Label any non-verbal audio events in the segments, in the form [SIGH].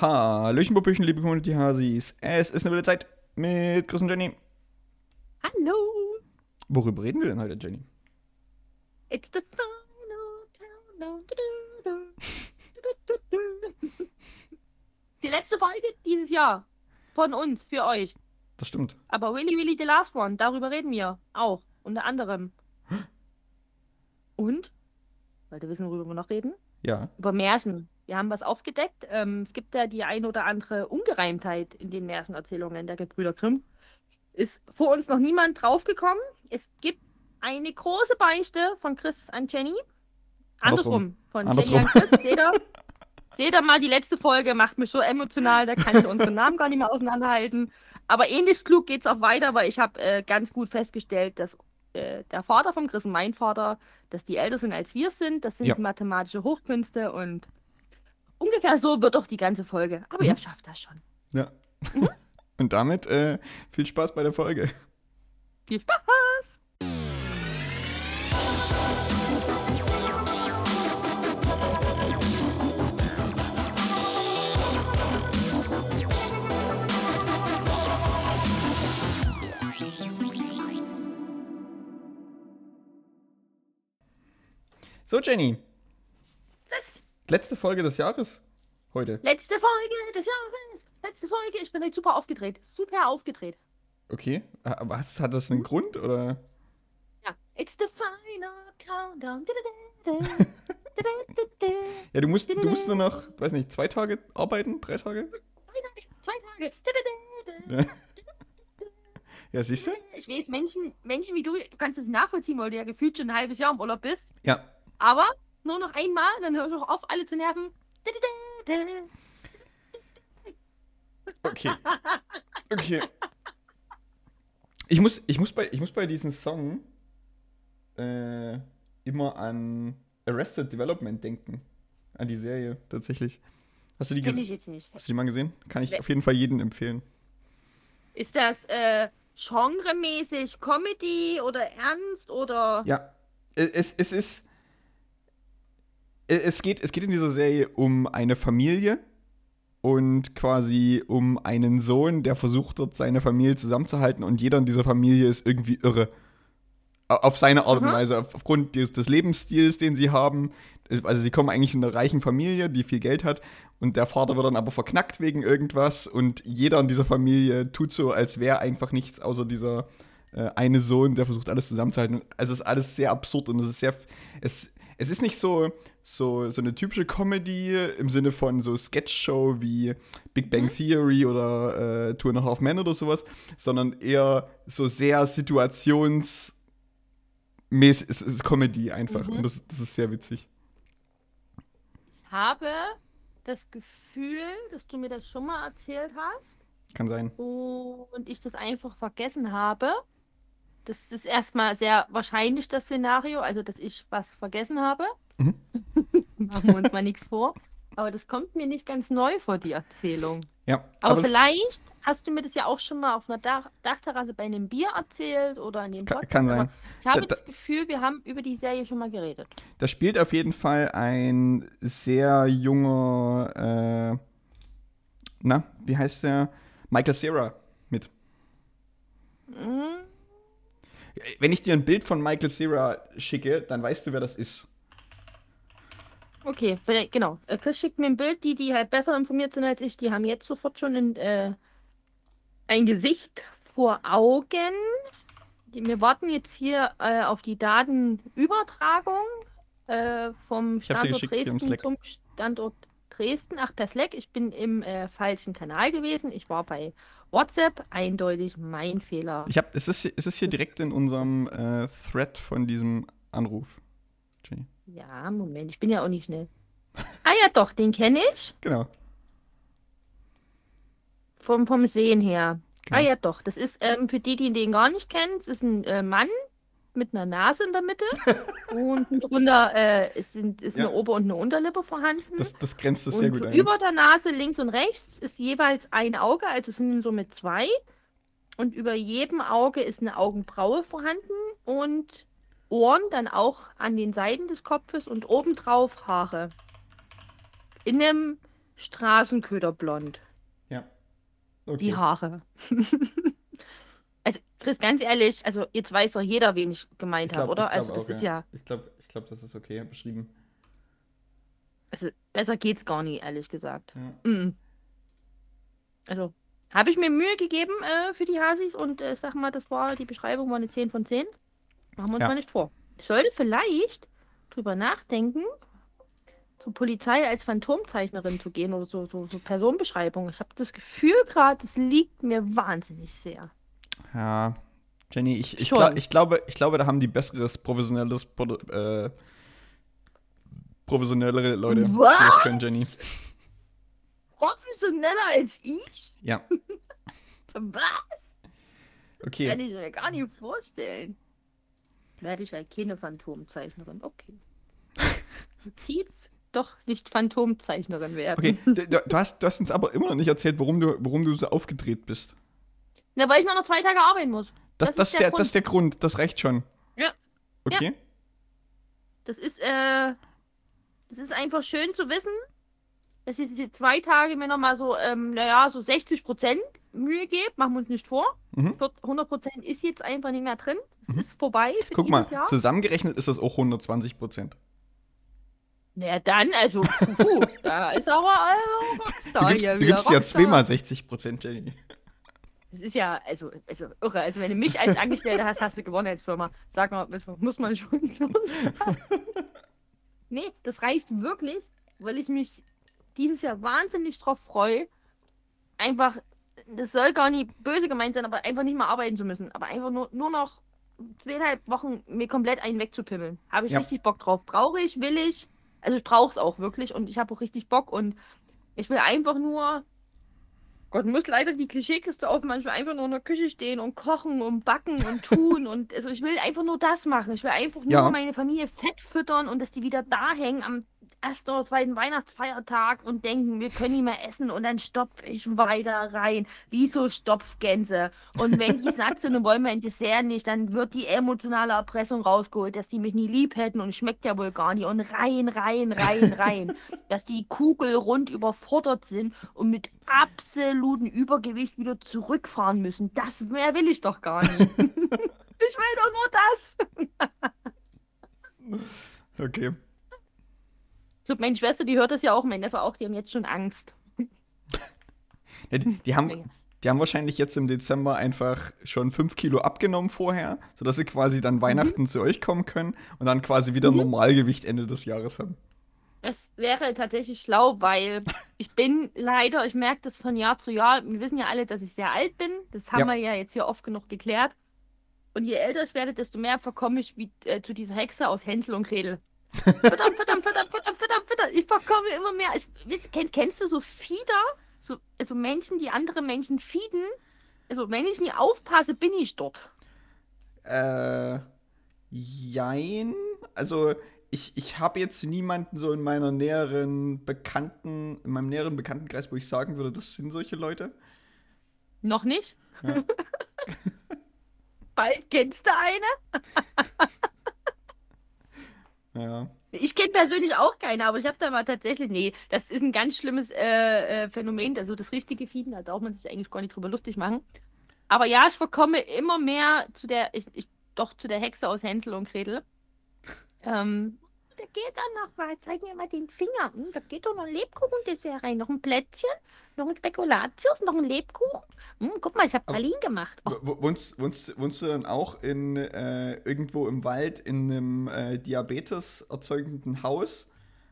Hallöchen, Popöchen, liebe Community-Hasis. Es ist eine wilde Zeit mit Chris und Jenny. Hallo. Worüber reden wir denn heute, Jenny? It's the final countdown. Die letzte Folge dieses Jahr. Von uns, für euch. Das stimmt. Aber really, really the last one. Darüber reden wir auch. Unter anderem. Und? Wollt ihr wissen, worüber wir noch reden? Ja. Über Märchen. Wir haben was aufgedeckt. Ähm, es gibt ja die ein oder andere Ungereimtheit in den Märchenerzählungen der Gebrüder Grimm. Ist vor uns noch niemand draufgekommen. Es gibt eine große Beichte von Chris an Jenny. Andersrum. Von Andersrum. Jenny an Chris. Seht ihr? Seht ihr mal, die letzte Folge macht mich so emotional, da kann ich unseren Namen gar nicht mehr auseinanderhalten. Aber ähnlich klug geht es auch weiter, weil ich habe äh, ganz gut festgestellt, dass äh, der Vater von Chris und mein Vater, dass die älter sind als wir sind. Das sind Ja. mathematische Hochkünste und ungefähr so wird auch die ganze Folge. Aber Mhm. ihr schafft das schon. Ja. [LAUGHS] Und damit äh, viel Spaß bei der Folge. Viel Spaß! So, Jenny. Letzte Folge des Jahres. Heute. letzte Folge des Jahres. Letzte Folge. Ich bin heute super aufgedreht. Super aufgedreht. Okay. Was? Hat das einen Grund? Oder? Ja. It's the final countdown. Zwei [LAUGHS] Ja, du musst, du musst nur noch, weiß nicht, zwei Tage arbeiten? Drei Tage? Tage. Zwei Tage. Ja. Siehst du? Ich weiß, Menschen, Menschen wie du, du kannst das nachvollziehen, weil du ja gefühlt schon ein halbes Jahr im Urlaub bist. Ja. Aber nur noch einmal, dann hör ich auch auf, alle zu nerven. Okay. Okay. Ich muss, ich muss, bei, ich muss bei diesem Song äh, immer an Arrested Development denken. An die Serie, tatsächlich. Hast du die, Kenn ges ich jetzt nicht. hast du die mal gesehen? Kann ich auf jeden Fall jedem empfehlen. Ist das äh, genremäßig Comedy oder ernst oder. Ja. Es, es ist. Es geht, es geht in dieser Serie um eine Familie und quasi um einen Sohn, der versucht dort seine Familie zusammenzuhalten und jeder in dieser Familie ist irgendwie irre. Au- Auf seine Art und Mhm. Weise, auf- aufgrund des, des Lebensstils, den sie haben. Also sie kommen eigentlich in einer reichen Familie, die viel Geld hat und der Vater wird dann aber verknackt wegen irgendwas und jeder in dieser Familie tut so, als wäre einfach nichts außer dieser äh, eine Sohn, der versucht alles zusammenzuhalten. Also es ist alles sehr absurd und es ist sehr, es, es ist nicht so, so, so eine typische Comedy im Sinne von so Sketch-Show wie Big Bang Theory oder äh, Two and a Half Men oder sowas, sondern eher so sehr situationsmäßig, es ist Comedy einfach Mhm. und das, das ist sehr witzig. Ich habe das Gefühl, dass du mir das schon mal erzählt hast Kann sein. und ich das einfach vergessen habe. Das ist erstmal sehr wahrscheinlich das Szenario, also dass ich was vergessen habe. Mhm. [LAUGHS] Machen wir uns mal nichts vor. Aber das kommt mir nicht ganz neu vor, die Erzählung. Ja, Aber, es- vielleicht hast du mir das ja auch schon mal auf einer Dach Dachterrasse bei einem Bier erzählt oder in dem Podcast. kann sein. Aber ich habe da- das Gefühl, wir haben über die Serie schon mal geredet. Da spielt auf jeden Fall ein sehr junger, äh, na, wie heißt der? Michael Cera mit. Mhm. Wenn ich dir ein Bild von Michael Cera schicke, dann weißt du, wer das ist. Okay, genau. Äh, Chris schickt mir ein Bild, die, die halt besser informiert sind als ich, die haben jetzt sofort schon ein, äh, ein Gesicht vor Augen. Wir warten jetzt hier äh, auf die Datenübertragung äh, vom Standort Dresden zum Standort Dresden. Ach, per Slack. Ich bin im äh, falschen Kanal gewesen. Ich war bei WhatsApp. Eindeutig mein Fehler. Ich hab, es, ist, es ist hier direkt in unserem äh, Thread von diesem Anruf. Jenny. Ja, Moment. Ich bin ja auch nicht schnell. Ah ja, doch, den kenne ich. Genau. Vom, vom Sehen her. Ah Genau. ja, doch. Das ist, ähm, für die, die den gar nicht kennen, es ist ein äh, Mann mit einer Nase in der Mitte [LAUGHS] und drunter äh, ist eine Ja. Ober- und eine Unterlippe vorhanden. Das, das grenzt es sehr gut ein. über der Nase links und rechts ist jeweils ein Auge, also es sind somit zwei. Und über jedem Auge ist eine Augenbraue vorhanden und Ohren dann auch an den Seiten des Kopfes und obendrauf Haare. In einem Straßenköderblond. Ja. Die Haare. [LAUGHS] Chris, ganz ehrlich, also jetzt weiß doch jeder, wen ich gemeint habe, oder? Also, das auch, ist ja. Ich glaube, ich glaub, das ist okay beschrieben. Also, besser geht's gar nicht, ehrlich gesagt. Ja. Mm. Also, habe ich mir Mühe gegeben äh, für die Hasis und äh, sag mal, das war, die Beschreibung war eine 10 von 10. Machen wir uns Ja. mal nicht vor. Ich sollte vielleicht drüber nachdenken, zur Polizei als Phantomzeichnerin zu gehen oder so, so, so Personenbeschreibung. Ich habe das Gefühl gerade, das liegt mir wahnsinnig sehr. Ja, Jenny, ich, ich, glaub, ich, glaube, ich glaube, da haben die besseres, professionelles, Produ äh, professionellere Leute, Was? das können, Jenny. Professioneller als ich? Ja, [LAUGHS] Was? okay. Kann ich mir gar nicht vorstellen. Werde ich halt keine Phantomzeichnerin. Okay. [LAUGHS] Notiz, doch nicht Phantomzeichnerin werden. Okay, du, du, du hast, du hast uns aber immer noch nicht erzählt, warum du, warum du so aufgedreht bist. Na, weil ich nur noch zwei Tage arbeiten muss. Das, Das das, ist der der, das ist der Grund, das reicht schon. Ja. Okay? Das ist, äh, das ist einfach schön zu wissen, dass ich die zwei Tage mir nochmal so, ähm, naja, so 60 Prozent Mühe gebe. Machen wir uns nicht vor. Mhm. 100 Prozent ist jetzt einfach nicht mehr drin. Es Mhm. ist vorbei für Guck mal, Jahr. zusammengerechnet ist das auch 120 Prozent. Naja, dann, also, puh, [LAUGHS] da ist aber äh, Rockstar Du gibst, hier du gibst ja zweimal 60 Prozent, Jenny. Das ist ja, also, also irre. Also, wenn du mich als Angestellte hast, hast du gewonnen als Firma. Sag mal, das muss man schon so sagen. [LAUGHS] Nee, das reicht wirklich, weil ich mich dieses Jahr wahnsinnig drauf freue. Einfach, das soll gar nicht böse gemeint sein, aber einfach nicht mehr arbeiten zu müssen. Aber einfach nur, nur noch zweieinhalb Wochen mir komplett einen wegzupimmeln. Habe ich Ja. richtig Bock drauf. Brauche ich, will ich. Also ich brauche es auch wirklich und ich habe auch richtig Bock und ich will einfach nur Gott, muss leider die Klischeekiste aufmachen. Ich will einfach nur in der Küche stehen und kochen und backen und tun. und also ich will einfach nur das machen. Ich will einfach nur Ja. meine Familie fett füttern und dass die wieder da hängen am ersten oder zweiten Weihnachtsfeiertag und denken, wir können nicht mehr essen und dann stopfe ich weiter rein. Wie so Stopfgänse. Und wenn die satt sind und wollen wir ein Dessert nicht, dann wird die emotionale Erpressung rausgeholt, dass die mich nie lieb hätten und schmeckt ja wohl gar nicht. Und rein, rein, rein, rein. [LAUGHS] dass die kugelrund überfordert sind und mit absolutem Übergewicht wieder zurückfahren müssen. Das mehr will ich doch gar nicht. [LAUGHS] [LAUGHS] ich will doch nur das. Okay. Ich glaube, meine Schwester, die hört das ja auch, mein Neffe auch, die haben jetzt schon Angst. [LAUGHS] Die, die, haben, die haben wahrscheinlich jetzt im Dezember einfach schon 5 Kilo abgenommen vorher, sodass sie quasi dann Weihnachten zu euch kommen können und dann quasi wieder Mhm. Normalgewicht Ende des Jahres haben. Das wäre tatsächlich schlau, weil [LAUGHS] ich bin leider, ich merke das von Jahr zu Jahr. Wir wissen ja alle, dass ich sehr alt bin. Das haben Ja. wir ja jetzt hier oft genug geklärt. Und je älter ich werde, desto mehr verkomme ich wie äh, zu dieser Hexe aus Hänsel und Gretel. Verdammt, verdammt, verdammt, verdammt, verdammt, verdammt. Ich verkomme immer mehr. Ich, kenn, kennst du so Fieder? So, also Menschen, die andere Menschen fieden? Also wenn ich nie aufpasse, bin ich dort. Äh, jein. Also, ich, ich habe jetzt niemanden so in meiner näheren Bekannten, in meinem näheren Bekanntenkreis, wo ich sagen würde, das sind solche Leute. Noch nicht? Ja. [LAUGHS] Bald kennst du eine? [LAUGHS] Ja. Ich kenne persönlich auch keine, aber ich habe da mal tatsächlich, nee, das ist ein ganz schlimmes äh, äh, Phänomen, also das richtige Fieden, da darf man sich eigentlich gar nicht drüber lustig machen. Aber ja, ich verkomme immer mehr zu der, ich, ich, doch zu der Hexe aus Hänsel und Gretel. Ähm, da geht dann noch was, zeig mir mal den Finger. Hm, da geht doch noch ein Lebkuchendessert rein, noch ein Plätzchen, noch ein Spekulatius, noch ein Lebkuchen. Hm, guck mal, ich habe Pralinen gemacht. Oh, Wohnst, wohnst, wohnst du dann auch in äh, irgendwo im Wald in einem äh, Diabetes erzeugenden Haus,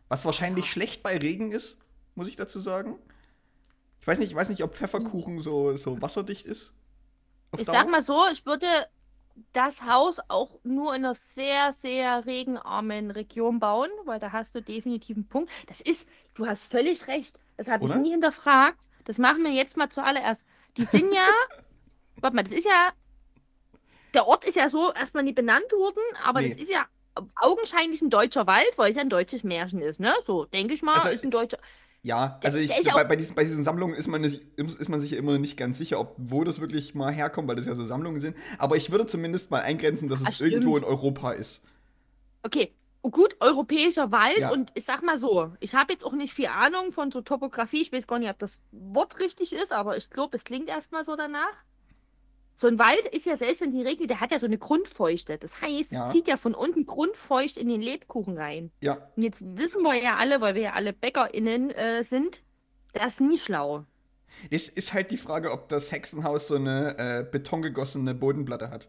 was wahrscheinlich schlecht bei Regen ist, muss ich dazu sagen? Ich weiß nicht, ich weiß nicht, ob Pfefferkuchen so, so wasserdicht ist. Ich Dauer. sag mal so, ich würde das Haus auch nur in einer sehr, sehr regenarmen Region bauen, weil da hast du definitiv einen Punkt. Das ist, du hast völlig recht. Das habe ich nie hinterfragt. Das machen wir jetzt mal zuallererst. Die sind ja, [LAUGHS] warte mal, das ist ja, der Ort ist ja so erstmal nie benannt worden, aber Nee. das ist ja augenscheinlich ein deutscher Wald, weil es ja ein deutsches Märchen ist, ne? So, denke ich mal, Also, ist ein deutscher. Ja, also ich, bei, bei, diesen, bei diesen Sammlungen ist man, nicht, ist man sich ja immer nicht ganz sicher, ob, wo das wirklich mal herkommt, weil das ja so Sammlungen sind. Aber ich würde zumindest mal eingrenzen, dass Ah, es stimmt. irgendwo in Europa ist. Okay, Oh, gut, europäischer Wald Ja. und ich sag mal so, ich habe jetzt auch nicht viel Ahnung von so Topografie. Ich weiß gar nicht, ob das Wort richtig ist, aber ich glaube, es klingt erstmal so danach. So ein Wald ist ja selbst wenn die regnet, der hat ja so eine Grundfeuchte. Das heißt, Ja. es zieht ja von unten grundfeucht in den Lebkuchen rein. Ja, Und jetzt wissen wir ja alle, weil wir ja alle BäckerInnen äh, sind, das ist nie schlau. es ist halt die Frage, ob das Hexenhaus so eine äh, betongegossene Bodenplatte hat.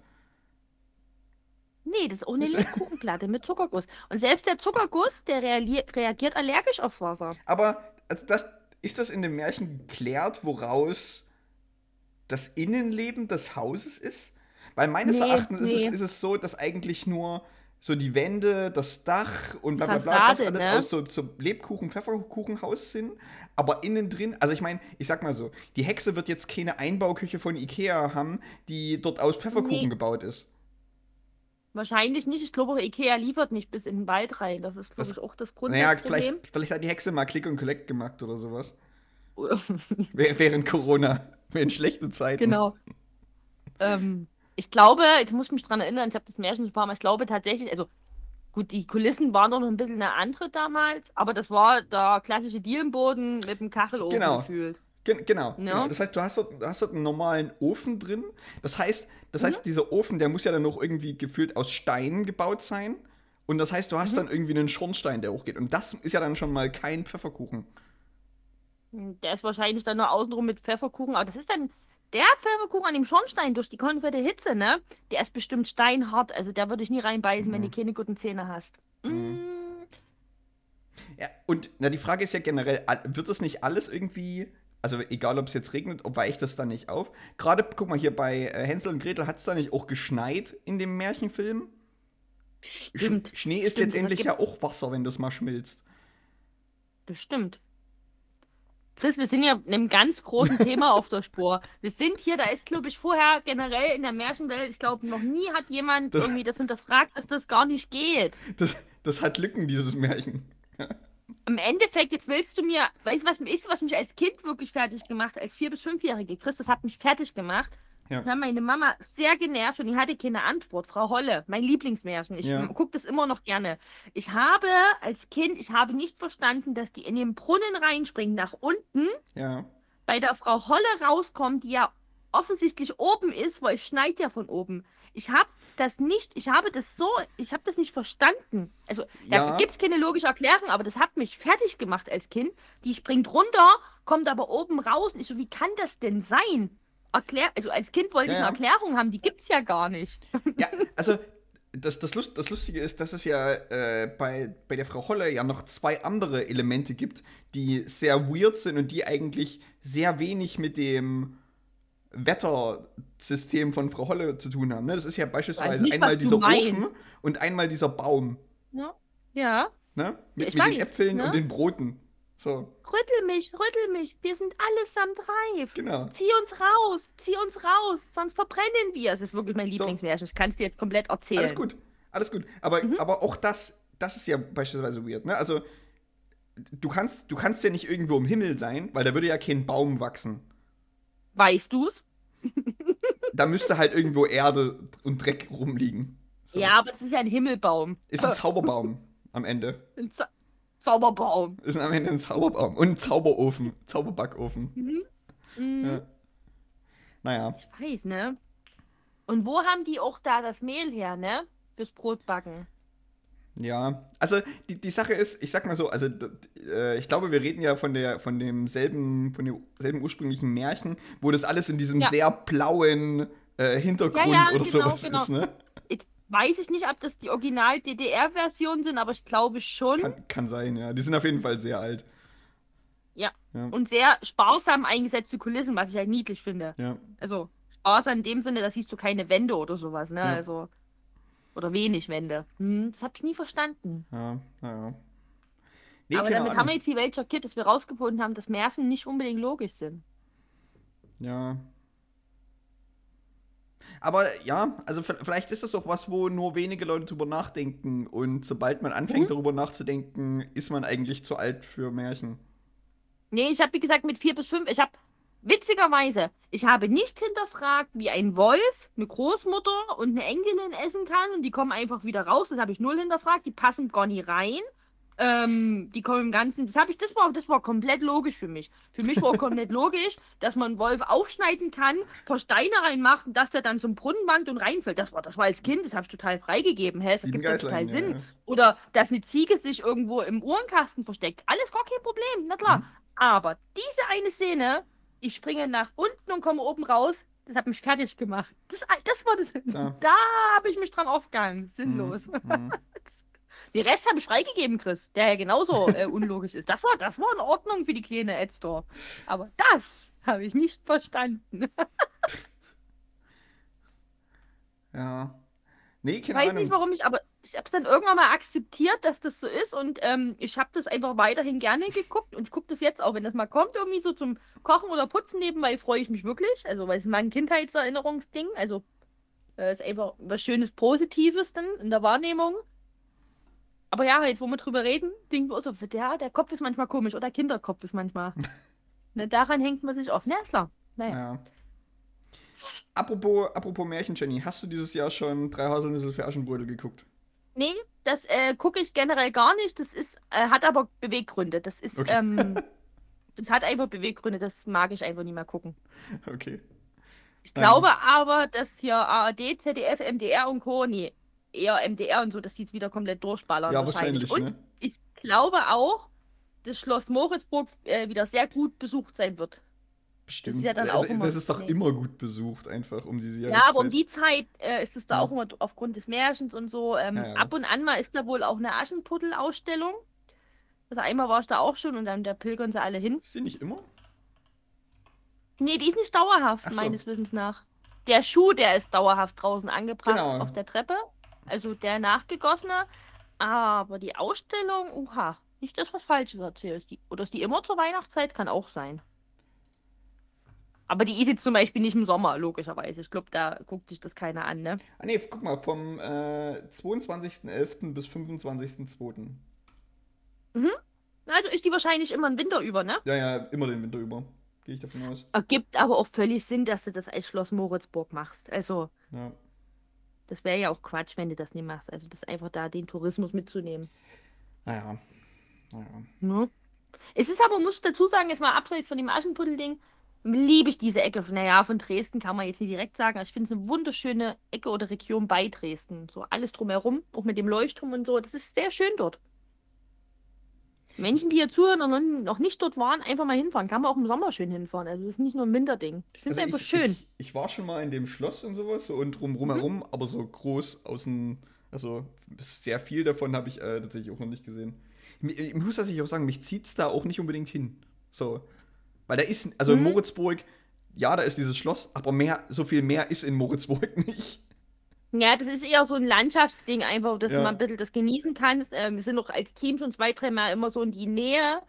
Nee, das ist auch eine Das- [LAUGHS] Lebkuchenplatte mit Zuckerguss. Und selbst der Zuckerguss, der reagiert allergisch aufs Wasser. Aber also das, ist das in dem Märchen geklärt, woraus das Innenleben des Hauses ist? Weil meines Nee, Erachtens ist, nee. es, ist es so, dass eigentlich nur so die Wände, das Dach und bla bla bla, das alles ne? aus so, so Lebkuchen, Pfefferkuchenhaus sind. Aber innen drin, also ich meine, ich sag mal so, die Hexe wird jetzt keine Einbauküche von Ikea haben, die dort aus Pfefferkuchen Nee. gebaut ist. Wahrscheinlich nicht. Ich glaube, auch Ikea liefert nicht bis in den Wald rein. Das ist, glaube ich, auch das Naja, Grundproblem. vielleicht, vielleicht hat die Hexe mal Click und Collect gemacht oder sowas. [LAUGHS] Wäh- Während Corona, [LAUGHS] während schlechte Zeiten. genau. ähm, ich glaube, ich muss mich dran erinnern, ich habe das Märchen ein paar Mal, ich glaube tatsächlich, also gut, die Kulissen waren doch noch ein bisschen eine andere damals, aber das war der klassische Dielenboden mit dem Kachelofen Genau. gefühlt. Gen genau, Ja. genau. Das heißt, du hast, dort, du hast dort einen normalen Ofen drin. Das heißt, das Mhm. heißt, dieser Ofen, der muss ja dann noch irgendwie gefühlt aus Steinen gebaut sein. Und das heißt, du hast Mhm. dann irgendwie einen Schornstein, der hochgeht. Und das ist ja dann schon mal kein Pfefferkuchen. Der ist wahrscheinlich dann nur außenrum mit Pfefferkuchen, aber das ist dann der Pfefferkuchen an dem Schornstein durch die konfette Hitze, ne? Der ist bestimmt steinhart, also der würde ich nie reinbeißen, wenn Mhm. du keine guten Zähne hast. Mhm. Mm, Ja, und na, die Frage ist ja generell, wird das nicht alles irgendwie, also egal ob es jetzt regnet, ob weicht das dann nicht auf? Gerade, guck mal hier bei äh, Hänsel und Gretel, hat es da nicht auch geschneit in dem Märchenfilm? Sch Stimmt, Schnee ist stimmt, letztendlich ja auch Wasser, wenn das mal schmilzt. Bestimmt. Chris, wir sind ja einem ganz großen Thema [LAUGHS] auf der Spur. Wir sind hier, da ist, glaube ich, vorher generell in der Märchenwelt, ich glaube, noch nie hat jemand Das- irgendwie das hinterfragt, dass das gar nicht geht. Das, das hat Lücken, dieses Märchen. Im Endeffekt, jetzt willst du mir, weißt du, was ist, was mich als Kind wirklich fertig gemacht hat, als vier- bis fünfjährige? Chris, das hat mich fertig gemacht. Ja. Hat meine Mama sehr genervt und die hatte keine Antwort. Frau Holle, mein Lieblingsmärchen. Ich Ja. gucke das immer noch gerne. Ich habe als Kind, ich habe nicht verstanden, dass die in den Brunnen reinspringen, nach unten, Ja. bei der Frau Holle rauskommt, die ja offensichtlich oben ist, weil es schneit ja von oben. Ich habe das nicht, ich habe das so, ich habe das nicht verstanden. Also da Ja. gibt es keine logische Erklärung, aber das hat mich fertig gemacht als Kind. Die springt runter, kommt aber oben raus. Und ich so, wie kann das denn sein? Erklär, also als Kind wollte Ja, ich eine ja. Erklärung haben, die gibt's ja gar nicht. Ja, also das, das, Lust, das Lustige ist, dass es ja äh, bei, bei der Frau Holle ja noch zwei andere Elemente gibt, die sehr weird sind und die eigentlich sehr wenig mit dem Wettersystem von Frau Holle zu tun haben. Ne? Das ist ja beispielsweise nicht, einmal dieser. Ofen und einmal dieser Baum. Ja. ja. Ne? Mit, ich mit den Äpfeln ne? und den Broten. So, Rüttel mich, rüttel mich. Wir sind allesamt reif. genau. Zieh uns raus, zieh uns raus, sonst verbrennen wir. Es ist wirklich mein Lieblingsmärchen. Ich kann es dir jetzt komplett erzählen. Alles gut, alles gut. Aber, Mhm. aber auch das, das ist ja beispielsweise weird, ne? Also, du kannst, du kannst ja nicht irgendwo im Himmel sein, weil da würde ja kein Baum wachsen. Weißt du's? Da müsste halt irgendwo Erde und Dreck rumliegen. So. Ja, aber das ist ja ein Himmelbaum. Ist ein Zauberbaum am Ende. Ein Zau Zauberbaum. Ist am Ende ein Zauberbaum. Und ein Zauberofen. Zauberbackofen. Mhm. Mhm. Ja. Naja. Ich weiß, ne? Und wo haben die auch da das Mehl her, ne? Fürs Brotbacken. Ja, also die, die Sache ist, ich sag mal so, also äh, ich glaube, wir reden ja von der von demselben von dem selben ursprünglichen Märchen, wo das alles in diesem Ja. sehr blauen äh, Hintergrund Ja, ja, oder genau, sowas genau. ist, ne? Weiß ich nicht, ob das die Original-DDR-Version sind, aber ich glaube schon. Kann, kann sein, ja. Die sind auf jeden Fall sehr alt. Ja. Ja. Und sehr sparsam eingesetzte Kulissen, was ich halt niedlich finde. Ja. Also sparsam in dem Sinne, da siehst du keine Wände oder sowas, ne? Ja. Also. Oder wenig Wände. Hm, das hab ich nie verstanden. Ja, naja. Nee, aber damit Ahnung. haben wir jetzt die Welt schockiert, dass wir rausgefunden haben, dass Märchen nicht unbedingt logisch sind. Ja. Aber ja, also vielleicht ist das auch was, wo nur wenige Leute drüber nachdenken. Und sobald man anfängt, Mhm. darüber nachzudenken, ist man eigentlich zu alt für Märchen. Nee, ich habe wie gesagt mit vier bis fünf, ich habe witzigerweise, Ich habe nicht hinterfragt, wie ein Wolf, eine Großmutter und eine Enkelin essen kann und die kommen einfach wieder raus. Das habe ich null hinterfragt. Die passen gar nicht rein. Ähm, die kommen im Ganzen. Das habe ich, das war, das war komplett logisch für mich. Für mich war komplett logisch, dass man einen Wolf aufschneiden kann, ein paar Steine reinmacht und dass der dann zum Brunnen wankt und reinfällt. Das war, das war als Kind, das habe ich total freigegeben. Hä? Das Sieben gibt total Sinn. ja. Oder dass eine Ziege sich irgendwo im Uhrenkasten versteckt. Alles gar kein Problem, na klar. Mhm. Aber diese eine Szene, ich springe nach unten und komme oben raus, das hat mich fertig gemacht. Das, das war das. Ja. [LAUGHS] Da habe ich mich dran aufgegangen. Sinnlos. Mhm. [LAUGHS] Den Rest habe ich freigegeben, Chris, der ja genauso äh, unlogisch ist. Das war, das war in Ordnung für die kleine Ed Store. Aber das habe ich nicht verstanden. [LAUGHS] Ja. Nee, Ich weiß Ahnung. nicht, warum ich, aber ich habe es dann irgendwann mal akzeptiert, dass das so ist und ähm, ich habe das einfach weiterhin gerne geguckt und ich gucke das jetzt auch, wenn das mal kommt, irgendwie so zum Kochen oder Putzen nebenbei, freue ich mich wirklich. Also, weil es mein Kindheitserinnerungsding, also äh, ist einfach was Schönes, Positives dann in der Wahrnehmung. Aber ja, jetzt, wo wir drüber reden, denken wir so, der, der Kopf ist manchmal komisch oder Kinderkopf ist manchmal. [LAUGHS] ne, daran hängt man sich auf. Ne, ist klar. Naja. Ja. Apropos, apropos Märchen, Jenny, hast du dieses Jahr schon drei Haselnüsse für Aschenbrödel geguckt? Nee, das äh, gucke ich generell gar nicht. Das ist, äh, hat aber Beweggründe. Das ist, Okay. ähm, [LAUGHS] das hat einfach Beweggründe. Das mag ich einfach nicht mehr gucken. Okay. Ich Nein. glaube aber, dass hier ARD, ZDF, MDR und Co. Nee, eher MDR und so, dass die jetzt wieder komplett durchballern. Ja, wahrscheinlich, Und ne? ich glaube auch, dass Schloss Moritzburg äh, wieder sehr gut besucht sein wird. Bestimmt. ist ja dann Ja, auch das immer- ist doch nee. immer gut besucht, einfach um diese Ja, Jahreszeit. aber um die Zeit äh, ist es da Ja. auch immer aufgrund des Märchens und so. Ähm, Ja, ja. Ab und an mal ist da wohl auch eine Aschenputtel-Ausstellung. Also einmal war ich da auch schon und dann da pilgern sie alle hin. Ist die nicht immer? Nee, die ist nicht dauerhaft, so. meines Wissens nach. Der Schuh, der ist dauerhaft draußen angebracht Genau. auf der Treppe. Also der nachgegossene. Aber die Ausstellung, uha, nicht das, was Falsches erzählst. Die, oder ist die immer zur Weihnachtszeit? Kann auch sein. Aber die ist jetzt zum Beispiel nicht im Sommer, logischerweise. Ich glaube, da guckt sich das keiner an, ne? Ah nee, guck mal, vom äh, 22.11. bis 25.02. Also ist die wahrscheinlich immer im Winter über, ne? Ja, ja, immer den Winter über. Gehe ich davon aus. Ergibt aber auch völlig Sinn, dass du das als Schloss Moritzburg machst. Also, Ja. Das wäre ja auch Quatsch, wenn du das nicht machst. Also, das einfach da den Tourismus mitzunehmen. Naja. Naja. Ne? Es ist aber, muss ich dazu sagen, jetzt mal abseits von dem Aschenputtel-Ding, liebe ich diese Ecke. Naja, von Dresden kann man jetzt nicht direkt sagen, aber ich finde es eine wunderschöne Ecke oder Region bei Dresden. So alles drumherum, auch mit dem Leuchtturm und so. Das ist sehr schön dort. Menschen, die hier zuhören und noch- nicht dort waren, einfach mal hinfahren. Kann man auch im Sommer schön hinfahren. Also, das ist nicht nur ein Winterding. Ich finde es Also einfach ich, schön. Ich, ich war schon mal in dem Schloss und sowas so und drum Mhm. aber so groß außen, also sehr viel davon habe ich äh, tatsächlich auch noch nicht gesehen. Mi- Ich muss tatsächlich auch sagen, mich zieht es da auch nicht unbedingt hin. So. Weil da ist, also in Mhm. Moritzburg, ja, da ist dieses Schloss, aber mehr, so viel mehr ist in Moritzburg [LAUGHS] nicht. Ja, das ist eher so ein Landschaftsding, einfach, dass Ja. du mal ein bisschen das genießen kannst. Ähm, wir sind auch als Team schon zwei, dreimal immer so in die Nähe,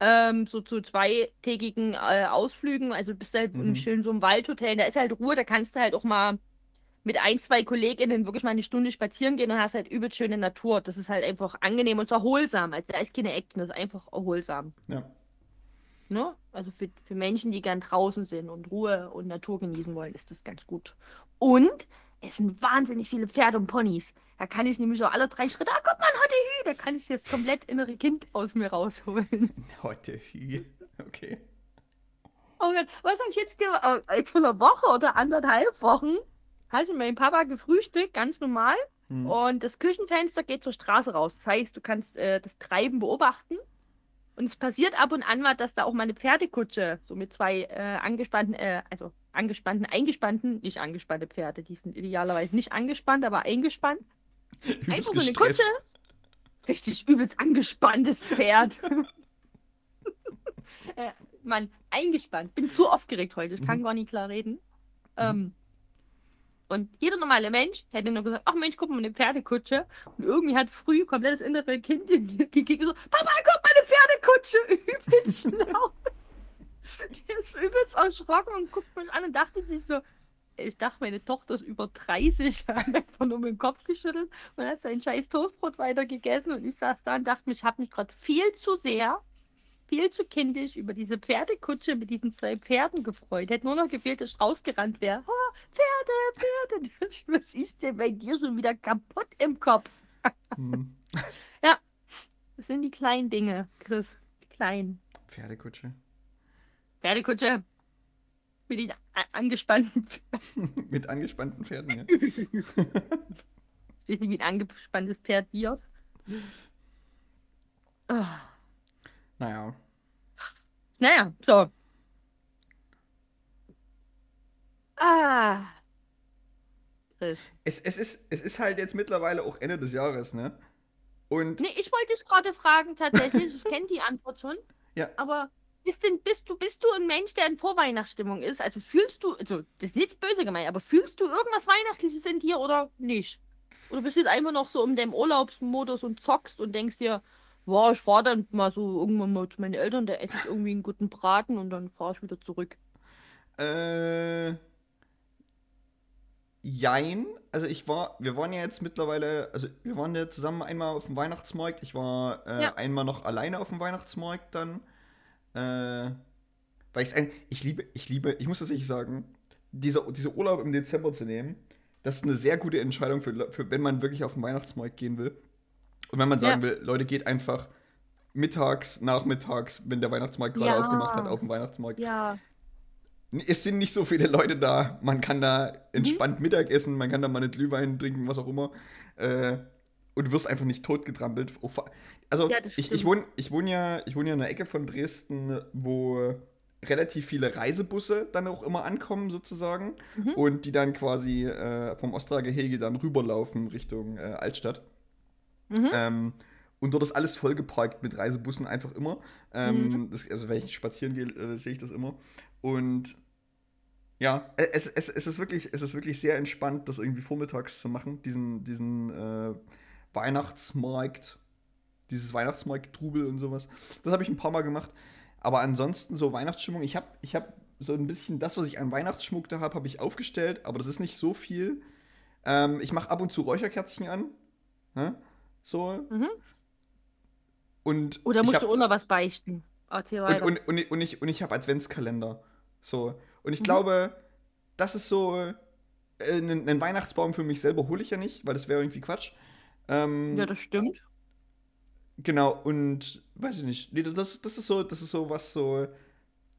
ähm, so zu zweitägigen äh, Ausflügen. Also bist halt Mhm. schön so im Waldhotel, da ist halt Ruhe, da kannst du halt auch mal mit ein, zwei KollegInnen wirklich mal eine Stunde spazieren gehen und hast halt übelst schöne Natur. Das ist halt einfach angenehm und erholsam. Also da ist keine Action, das ist einfach erholsam. Ja. Ne? Also für, für Menschen, die gern draußen sind und Ruhe und Natur genießen wollen, ist das ganz gut. Und es sind wahnsinnig viele Pferde und Ponys. Da kann ich nämlich auch alle drei Schritte, ah, guck mal, ein Hü, da kann ich jetzt komplett innere Kind aus mir rausholen. [LAUGHS] Heute Hü. Okay. Oh Gott, was habe ich jetzt gemacht? Vor einer Woche oder anderthalb Wochen mit meinem Papa gefrühstückt, ganz normal. Hm. Und das Küchenfenster geht zur Straße raus. Das heißt, du kannst äh, das Treiben beobachten. Und es passiert ab und an mal, dass da auch mal eine Pferdekutsche, so mit zwei äh, angespannten, äh, also angespannten, eingespannten, nicht angespannte Pferde, die sind idealerweise nicht angespannt, aber eingespannt. [LAUGHS] Übelst Einfach so eine gestresst. Kutsche. Richtig übelst angespanntes Pferd. [LAUGHS] äh, Mann, eingespannt. Bin zu aufgeregt heute. Ich kann Mhm. gar nicht klar reden. Ähm, und jeder normale Mensch hätte nur gesagt, ach Mensch, guck mal, eine Pferdekutsche. Und irgendwie hat früh komplett das innere Kind [LAUGHS] gekickt und so, Papa, guck Pferdekutsche. Übelst laut. Der ist übelst erschrocken und guckt mich an und dachte sich so, ich dachte, meine Tochter ist über 30, da [LAUGHS] hat einfach nur mit dem Kopf geschüttelt und hat sein scheiß Toastbrot weiter gegessen und ich saß da und dachte mir, ich habe mich gerade viel zu sehr viel zu kindisch über diese Pferdekutsche mit diesen zwei Pferden gefreut. Hätte nur noch gefehlt, dass ich rausgerannt wäre. Oh, Pferde, Pferde. [LAUGHS] Was ist denn bei dir schon wieder kaputt im Kopf? Hm. [LAUGHS] das sind die kleinen Dinge, Chris. Die kleinen. Pferdekutsche. Pferdekutsche. Mit den angespannten Pferden. [LAUGHS] mit angespannten Pferden, ja. [LAUGHS] Nicht, wie ein angespanntes Pferd wird. Oh. Naja. Naja, so. Ah. Chris. Es, es, ist, es ist halt jetzt mittlerweile auch Ende des Jahres, ne? Und. Nee, ich wollte dich gerade fragen, tatsächlich. ich kenne die Antwort schon. [LAUGHS] Ja. Aber bist, denn, bist, du, bist du ein Mensch, der in Vorweihnachtsstimmung ist? Also fühlst du, also das ist nichts böse gemeint, aber fühlst du irgendwas Weihnachtliches in dir oder nicht? Oder bist du jetzt einfach noch so in dem Urlaubsmodus und zockst und denkst dir, boah, ich fahre dann mal so irgendwann mal zu meinen Eltern, da esse ich irgendwie einen guten Braten und dann fahre ich wieder zurück. Äh. Jein. Also ich war, wir waren ja jetzt mittlerweile, also wir waren ja zusammen einmal auf dem Weihnachtsmarkt. Ich war äh, ja. einmal noch alleine auf dem Weihnachtsmarkt dann. Äh, weil ich ich liebe, ich liebe, ich muss das nicht sagen, dieser, dieser Urlaub im Dezember zu nehmen, das ist eine sehr gute Entscheidung, für, für wenn man wirklich auf den Weihnachtsmarkt gehen will. Und wenn man sagen ja. will, Leute, geht einfach mittags, nachmittags, wenn der Weihnachtsmarkt gerade ja. aufgemacht hat, auf den Weihnachtsmarkt. Ja. Es sind nicht so viele Leute da. Man kann da entspannt mhm. Mittag essen, man kann da mal eine Glühwein trinken, was auch immer. Äh, und du wirst einfach nicht totgetrampelt. Also, ja, ich, ich wohne ich wohn ja, wohn ja in einer Ecke von Dresden, wo relativ viele Reisebusse dann auch immer ankommen, sozusagen. Mhm. Und die dann quasi äh, vom Ostergehege dann rüberlaufen Richtung äh, Altstadt. Mhm. Ähm, und dort ist alles vollgeparkt mit Reisebussen, einfach immer. Ähm, mhm. das, also, wenn ich spazieren gehe, äh, sehe ich das immer. Und ja, äh, es, es, es, ist wirklich, es ist wirklich sehr entspannt, das irgendwie vormittags zu machen, diesen, diesen äh, Weihnachtsmarkt, dieses Weihnachtsmarkt-Trubel und sowas. Das habe ich ein paar Mal gemacht. Aber ansonsten so Weihnachtsstimmung, ich habe ich hab so ein bisschen das, was ich an Weihnachtsschmuck da habe, habe ich aufgestellt, aber das ist nicht so viel. Ähm, ich mache ab und zu Räucherkerzchen an. Ne? So. Mhm. Und Oder musst hab, du auch noch was beichten? Und, und, und, und, ich, und ich habe Adventskalender. So. Und ich mhm. glaube, das ist so. Äh, einen, Weihnachtsbaum für mich selber hole ich ja nicht, weil das wäre irgendwie Quatsch. Ähm, ja, das stimmt. Genau, und weiß ich nicht, nee, das, das ist so, das ist so, was so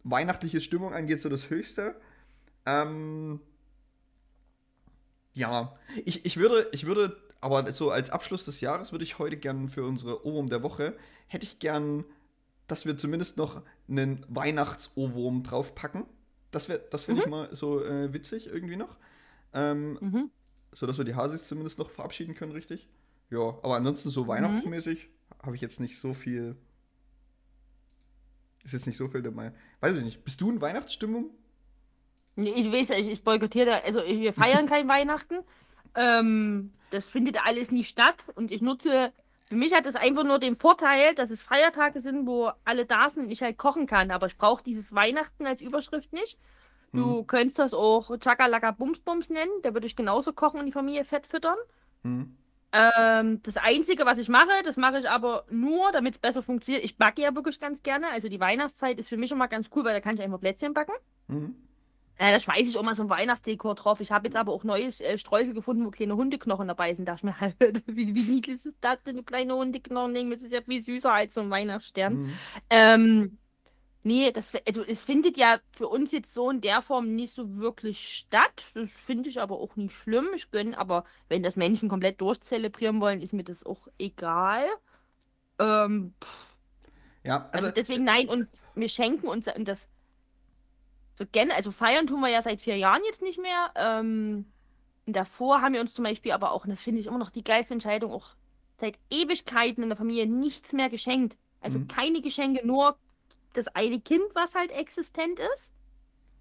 weihnachtliche Stimmung angeht, so das Höchste. Ähm, ja, ich, ich würde, ich würde, aber so als Abschluss des Jahres würde ich heute gern für unsere Ohrwurm der Woche, hätte ich gern, dass wir zumindest noch einen Weihnachts-Ohrwurm draufpacken. Das wäre, das finde mhm. ich mal so äh, witzig irgendwie noch. Ähm, mhm. So dass wir die Hasis zumindest noch verabschieden können, richtig? Ja, aber ansonsten so mhm. weihnachtsmäßig habe ich jetzt nicht so viel. Ist jetzt nicht so viel dabei. Weiß ich nicht. Bist du in Weihnachtsstimmung? Ich weiß, ich, ich boykottiere da, also wir feiern [LAUGHS] kein Weihnachten. Ähm, das findet alles nicht statt und ich nutze, für mich hat das einfach nur den Vorteil, dass es Feiertage sind, wo alle da sind und ich halt kochen kann. Aber ich brauche dieses Weihnachten als Überschrift nicht. Du hm. könntest das auch Chakalaka Bumsbums nennen, da würde ich genauso kochen und die Familie fett füttern. Hm. Ähm, das Einzige, was ich mache, das mache ich aber nur, damit es besser funktioniert. Ich backe ja wirklich ganz gerne. Also die Weihnachtszeit ist für mich immer ganz cool, weil da kann ich einfach Plätzchen backen. Mhm. Äh, da schweiße ich auch mal so ein Weihnachtsdekor drauf. Ich habe jetzt aber auch neue äh, Sträuche gefunden, wo kleine Hundeknochen dabei sind. Da dachte ich mir, [LAUGHS] wie, wie niedlich ist das denn, kleine Hundeknochen? Das ist ja viel süßer als so ein Weihnachtsstern. Mhm. Ähm, Nee, das, also es findet ja für uns jetzt so in der Form nicht so wirklich statt. Das finde ich aber auch nicht schlimm. Ich gönne, aber wenn das Menschen komplett durchzelebrieren wollen, ist mir das auch egal. Ähm, ja, also, also, deswegen nein, und wir schenken uns und das so gerne, also feiern tun wir ja seit vier Jahren jetzt nicht mehr. Ähm, davor haben wir uns zum Beispiel aber auch, und das finde ich immer noch die geilste Entscheidung, auch seit Ewigkeiten in der Familie nichts mehr geschenkt. Also mhm. keine Geschenke, nur das eine Kind, was halt existent ist.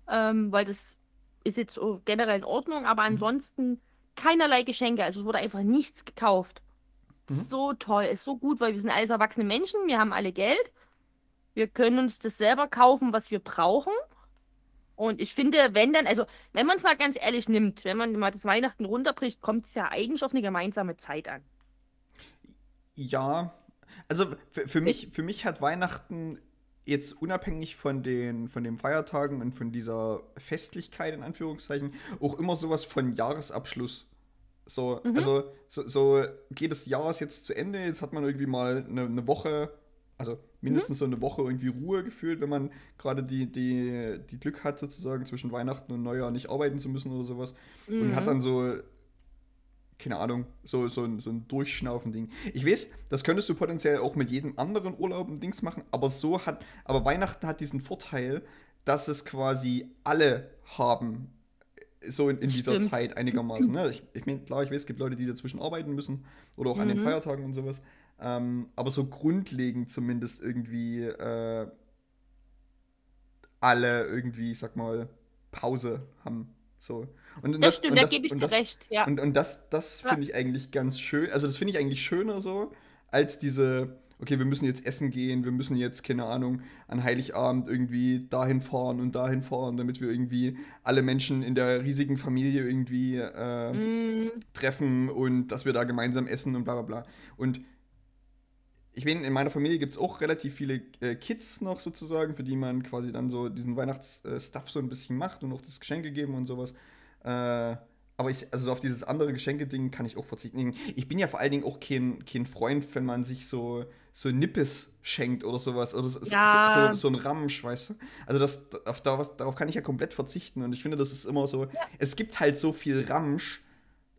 Ähm, weil das ist jetzt so generell in Ordnung, aber mhm. ansonsten keinerlei Geschenke. Also es wurde einfach nichts gekauft. Mhm. So toll, ist so gut, weil wir sind alles erwachsene Menschen, wir haben alle Geld. Wir können uns das selber kaufen, was wir brauchen. Und ich finde, wenn dann, also wenn man es mal ganz ehrlich nimmt, wenn man mal das Weihnachten runterbricht, kommt es ja eigentlich auf eine gemeinsame Zeit an. Ja, also für, für mich, für mich hat Weihnachten jetzt unabhängig von den, von den Feiertagen und von dieser Festlichkeit in Anführungszeichen auch immer sowas von Jahresabschluss. So, Mhm. also so, so geht das Jahr ist jetzt zu Ende, jetzt hat man irgendwie mal eine, eine Woche, also mindestens so eine Woche irgendwie Ruhe gefühlt, wenn man gerade die, die, die Glück hat, sozusagen zwischen Weihnachten und Neujahr nicht arbeiten zu müssen oder sowas. Und hat Mhm. dann so, keine Ahnung, so, so, ein, so ein Durchschnaufen-Ding. Ich weiß, das könntest du potenziell auch mit jedem anderen Urlaub ein Dings machen, aber so hat, aber Weihnachten hat diesen Vorteil, dass es quasi alle haben, so in, in dieser Stimmt. Zeit einigermaßen. Ne? Ich, ich meine, klar, ich weiß, es gibt Leute, die dazwischen arbeiten müssen oder auch an den Mhm. Feiertagen und sowas. Ähm, aber so grundlegend zumindest irgendwie äh, alle irgendwie, ich sag mal, Pause haben. So. Und, Das stimmt, und da gebe ich dir recht, ja. Und, und das, das finde ich eigentlich ganz schön. Also, das finde ich eigentlich schöner so, als diese, okay, wir müssen jetzt essen gehen, wir müssen jetzt, keine Ahnung, an Heiligabend irgendwie dahin fahren und dahin fahren, damit wir irgendwie alle Menschen in der riesigen Familie irgendwie äh, Mm, treffen und dass wir da gemeinsam essen und bla bla bla. Und ich meine, in meiner Familie gibt es auch relativ viele äh, Kids noch sozusagen, für die man quasi dann so diesen Weihnachtsstuff so ein bisschen macht und auch das Geschenke geben und sowas. Äh, aber ich, also so auf dieses andere Geschenke-Ding kann ich auch verzichten. Ich bin ja vor allen Dingen auch kein, kein Freund, wenn man sich so, so Nippes schenkt oder sowas. Oder so, Ja. so, so, so ein Ramsch, weißt du? Also das, auf, darauf, darauf kann ich ja komplett verzichten. Und ich finde, das ist immer so. Es gibt halt so viel Ramsch.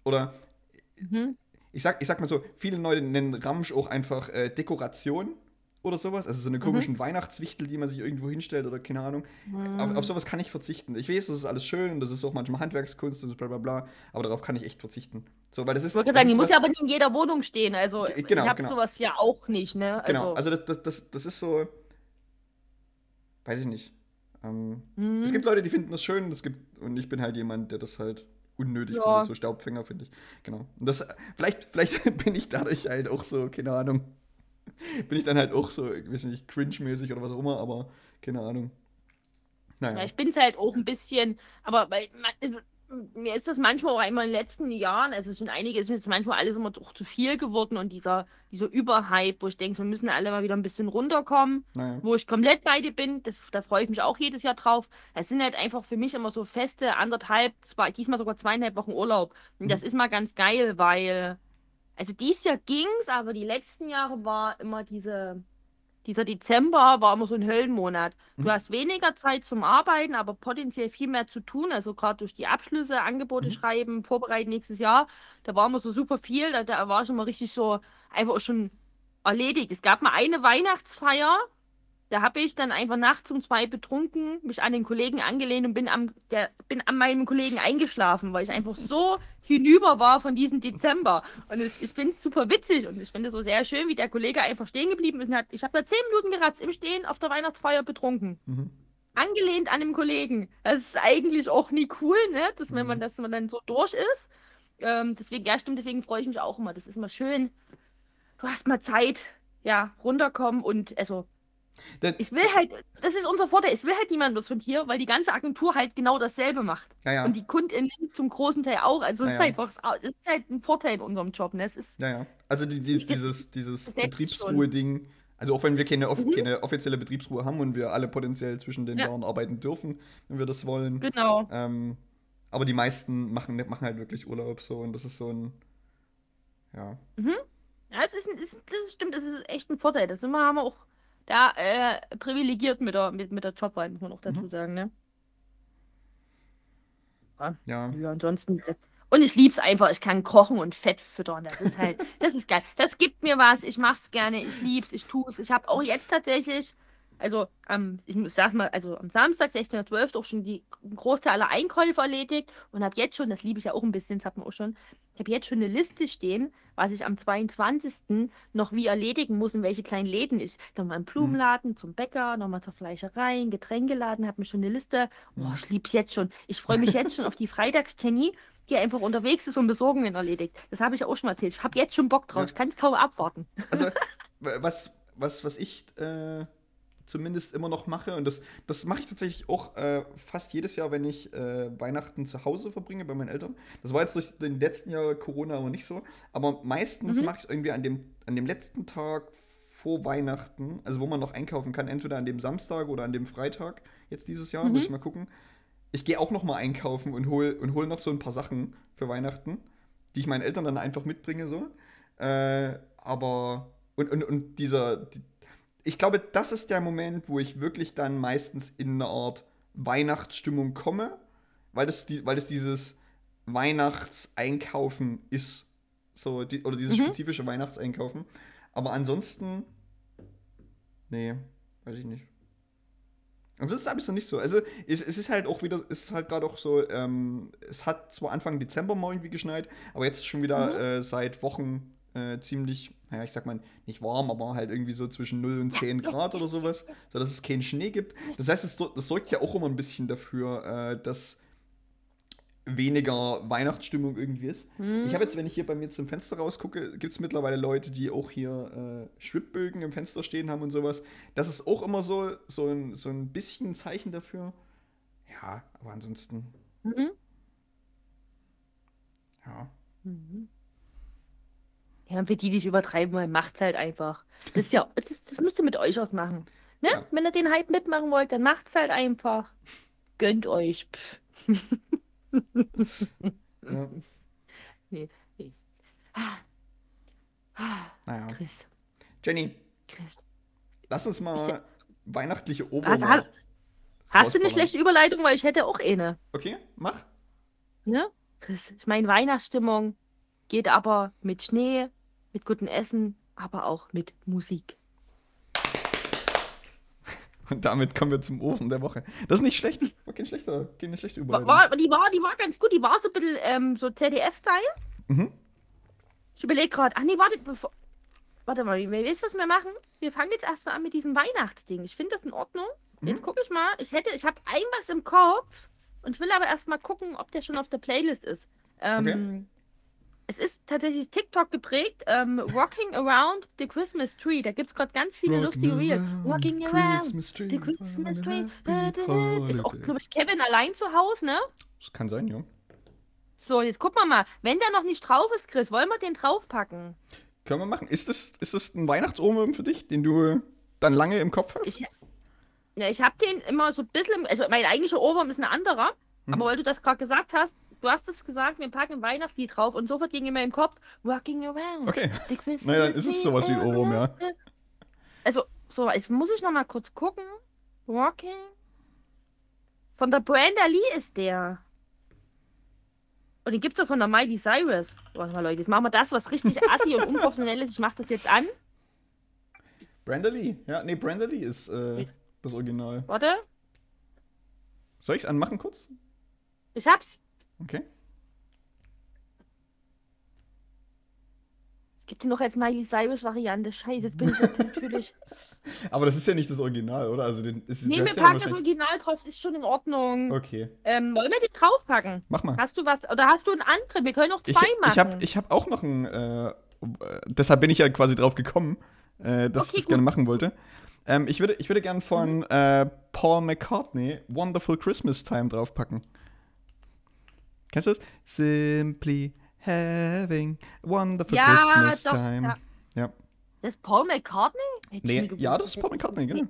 Oder mhm. Ich sag, ich sag mal so, viele Leute nennen Ramsch auch einfach äh, Dekoration oder sowas. Also so eine komischen Weihnachtswichtel, die man sich irgendwo hinstellt oder keine Ahnung. Auf, auf sowas kann ich verzichten. Ich weiß, das ist alles schön und das ist auch manchmal Handwerkskunst und bla bla bla, aber darauf kann ich echt verzichten. So, weil das ist. Ich wollte sagen, die muss ja aber nicht in jeder Wohnung stehen. Also Ge- genau, ich habe genau. sowas ja auch nicht, ne? Genau, Also, also das, das, das, das ist so. Weiß ich nicht. Ähm, mhm. Es gibt Leute, die finden das schön, es gibt, und ich bin halt jemand, der das halt unnötig Ja. findet, so Staubfänger, finde ich. Genau. Und das, vielleicht, vielleicht [LAUGHS] bin ich dadurch halt auch so, keine Ahnung. Bin ich dann halt auch so, ich weiß nicht, cringe-mäßig oder was auch immer, aber keine Ahnung. Ja, Naja. ich bin es halt auch ein bisschen, aber weil, man- mir ist das manchmal auch immer in den letzten Jahren, also schon einige, ist mir das manchmal alles immer doch zu viel geworden und dieser, dieser Überhype, wo ich denke, wir müssen alle mal wieder ein bisschen runterkommen, Naja. wo ich komplett bei dir bin, das, da freue ich mich auch jedes Jahr drauf. Es sind halt einfach für mich immer so feste anderthalb, zwei, diesmal sogar zweieinhalb Wochen Urlaub. Und das Mhm. ist mal ganz geil, weil, also dieses Jahr ging's, aber die letzten Jahre war immer diese, dieser Dezember war immer so ein Höllenmonat. Du Mhm. hast weniger Zeit zum Arbeiten, aber potenziell viel mehr zu tun. Also gerade durch die Abschlüsse, Angebote Mhm. schreiben, vorbereiten nächstes Jahr. Da war immer so super viel. Da, da war schon mal richtig so einfach schon erledigt. Es gab mal eine Weihnachtsfeier. Da habe ich dann einfach nachts um zwei betrunken, mich an den Kollegen angelehnt und bin, am, der, bin an meinem Kollegen eingeschlafen, weil ich einfach so hinüber war von diesem Dezember. Und ich, ich finde es super witzig und ich finde es so sehr schön, wie der Kollege einfach stehen geblieben ist. Und hat, ich habe da zehn Minuten geratzt im Stehen auf der Weihnachtsfeier betrunken. Mhm. Angelehnt an dem Kollegen. Das ist eigentlich auch nie cool, ne? Dass wenn man, Mhm. dass man dann so durch ist. Ähm, deswegen, ja, stimmt, deswegen freue ich mich auch immer. Das ist immer schön. Du hast mal Zeit, ja, runterkommen und also Das, ich will halt, das ist unser Vorteil, es will halt niemand was von hier, weil die ganze Agentur halt genau dasselbe macht. ja, ja. Und die KundInnen zum großen Teil auch. Also es Ja, ist einfach, es ist halt ein Vorteil in unserem Job. Ne? Es ist, Ja, ja. Also die, die, dieses, dieses Betriebsruhe-Ding, also auch wenn wir keine, Mhm. keine offizielle Betriebsruhe haben und wir alle potenziell zwischen den Ja. Jahren arbeiten dürfen, wenn wir das wollen. genau. Ähm, aber die meisten machen, machen halt wirklich Urlaub so und das ist so ein. Ja. Ja, es ist, ein, es ist, das stimmt, es ist echt ein Vorteil. Das sind wir, haben wir auch da äh, privilegiert mit der, mit, mit der Jobwahl, muss man auch dazu Mhm. sagen. Ne? Ja. Ja, ansonsten. Und ich lieb's einfach, ich kann kochen und Fett füttern. Das ist halt, [LAUGHS] das ist geil. Das gibt mir was, ich mach's gerne, ich lieb's, ich tu's. Ich habe auch jetzt tatsächlich, also am, ich muss sag mal, also am Samstag, 16.12. auch schon die einen Großteil aller Einkäufe erledigt und habe jetzt schon, das liebe ich ja auch ein bisschen, das hat man auch schon, ich habe jetzt schon eine Liste stehen, was ich am 22. noch wie erledigen muss, in welche kleinen Läden ich. Nochmal im Blumenladen, zum Bäcker, nochmal zur Fleischerei, Getränkeladen, habe mir schon eine Liste. Oh, Mhm. ich lieb's jetzt schon. Ich freue mich jetzt schon auf die Freitags-Jenny, die einfach unterwegs ist und Besorgungen erledigt. Das habe ich auch schon mal erzählt. Ich habe jetzt schon Bock drauf. Ja. Ich kann es kaum abwarten. Also, [LAUGHS] was, was, was ich äh, zumindest immer noch mache, und das, das mache ich tatsächlich auch äh, fast jedes Jahr, wenn ich äh, Weihnachten zu Hause verbringe bei meinen Eltern. Das war jetzt durch den letzten Jahr Corona aber nicht so. Aber meistens Mhm. mache ich es irgendwie an dem, an dem letzten Tag vor Weihnachten, also wo man noch einkaufen kann, entweder an dem Samstag oder an dem Freitag, jetzt dieses Jahr, Mhm. muss ich mal gucken. Ich gehe auch noch mal einkaufen und hol, und hol noch so ein paar Sachen für Weihnachten, die ich meinen Eltern dann einfach mitbringe, so. Äh, aber, und, und, und dieser, die, ich glaube, das ist der Moment, wo ich wirklich dann meistens in eine Art Weihnachtsstimmung komme, weil das, die, weil das dieses Weihnachtseinkaufen ist. So, die, oder dieses Mhm. spezifische Weihnachtseinkaufen. Aber ansonsten, nee, weiß ich nicht. Aber das ist ein bisschen nicht so. Also, es, es ist halt auch wieder, es ist halt gerade auch so, ähm, es hat zwar Anfang Dezember mal irgendwie geschneit, aber jetzt schon wieder Mhm. äh, seit Wochen äh, ziemlich, naja, ich sag mal, nicht warm, aber halt irgendwie so zwischen 0 und 10 [LAUGHS] Grad oder sowas, sodass es keinen Schnee gibt. Das heißt, es, das sorgt ja auch immer ein bisschen dafür, äh, dass weniger Weihnachtsstimmung irgendwie ist. Hm. Ich habe jetzt, wenn ich hier bei mir zum Fenster rausgucke, gibt es mittlerweile Leute, die auch hier äh, Schwibbögen im Fenster stehen haben und sowas. Das ist auch immer so, so, ein, so ein bisschen ein Zeichen dafür. Ja, aber ansonsten, Mhm. ja. Mhm. Ja, und für die, die nicht übertreiben wollen, macht's halt einfach. Das ist ja, das, das müsst ihr mit euch ausmachen. Ne? Ja. Wenn ihr den Hype mitmachen wollt, dann macht's halt einfach. Gönnt euch. Ja. [LAUGHS] Nee, nee. Ah. Ah, Naja. Chris, Jenny, Chris. lass uns mal Ich- weihnachtliche Hast, Obermann. hast, hast du eine schlechte Überleitung, weil ich hätte auch eine. Okay, mach. Ne? Chris, ich meine, Weihnachtsstimmung geht aber mit Schnee, mit gutem Essen, aber auch mit Musik. Und damit kommen wir zum Ofen der Woche. Das ist nicht schlecht. War kein schlechter, keine schlechte Überleitung. war, die, war, die war ganz gut, die war so ein bisschen ähm, so ZDF-Style. Mhm. Ich überlege gerade, ach nee, warte, bevor, warte mal, wir wisst, was wir machen? Wir fangen jetzt erstmal an mit diesem Weihnachtsding. Ich finde das in Ordnung. Jetzt Mhm. gucke ich mal. Ich hätte, ich habe irgendwas im Kopf und will aber erstmal gucken, ob der schon auf der Playlist ist. Ähm, Okay. Es ist tatsächlich TikTok geprägt. Ähm, Walking Around the Christmas Tree. Da gibt es gerade ganz viele lustige Reels. Walking around the Christmas Tree. Da, da, da. Ist auch, glaube ich, Kevin allein zu Hause, ne? Das kann sein, ja. So, jetzt gucken wir mal. Wenn der noch nicht drauf ist, Chris, wollen wir den draufpacken? Können wir machen. Ist das, ist das ein Weihnachtsohrwurm für dich, den du dann lange im Kopf hast? Ich, ja, ich habe den immer so ein bisschen, also mein eigentlicher Ohrwurm ist ein anderer, Mhm. aber weil du das gerade gesagt hast, du hast es gesagt, wir packen Weihnachtslied drauf und sofort ging mir im Kopf, Walking Around. Okay. Naja, dann ist es sowas wie Ohrwurm, ja. around. Also, so, jetzt muss ich noch mal kurz gucken. Walking. Von der Brenda Lee ist der. Und den gibt's auch von der Miley Cyrus. Warte mal, Leute, jetzt machen wir das, was richtig [LAUGHS] assi und unprofessionell ist. Ich mach das jetzt an. Brenda Lee. Ja, nee, Brenda Lee ist äh, das Original. Warte. Soll ich es anmachen kurz? Ich hab's. Okay. Es gibt noch als Miley Cyrus Variante. Scheiße, jetzt bin ich jetzt natürlich. [LAUGHS] Aber das ist ja nicht das Original, oder? Also den ist Nee, wir ist ja packen das Original drauf, ist schon in Ordnung. Okay. Ähm, wollen wir den draufpacken? Mach mal. Hast du was? Oder hast du einen anderen? Wir können auch Ich, zwei machen. ich habe ich hab auch noch ein. Äh, äh, deshalb bin ich ja quasi drauf gekommen, äh, dass Okay, ich das gerne gut. machen wollte. Ähm, ich würde, ich würde gerne von äh, Paul McCartney Wonderful Christmas Time draufpacken. Kennst du das? Simply having a wonderful Ja, Christmas doch, time. ja. Ja. Das ist Paul McCartney? Hätte Nee, ja, das ist Paul McCartney, genau.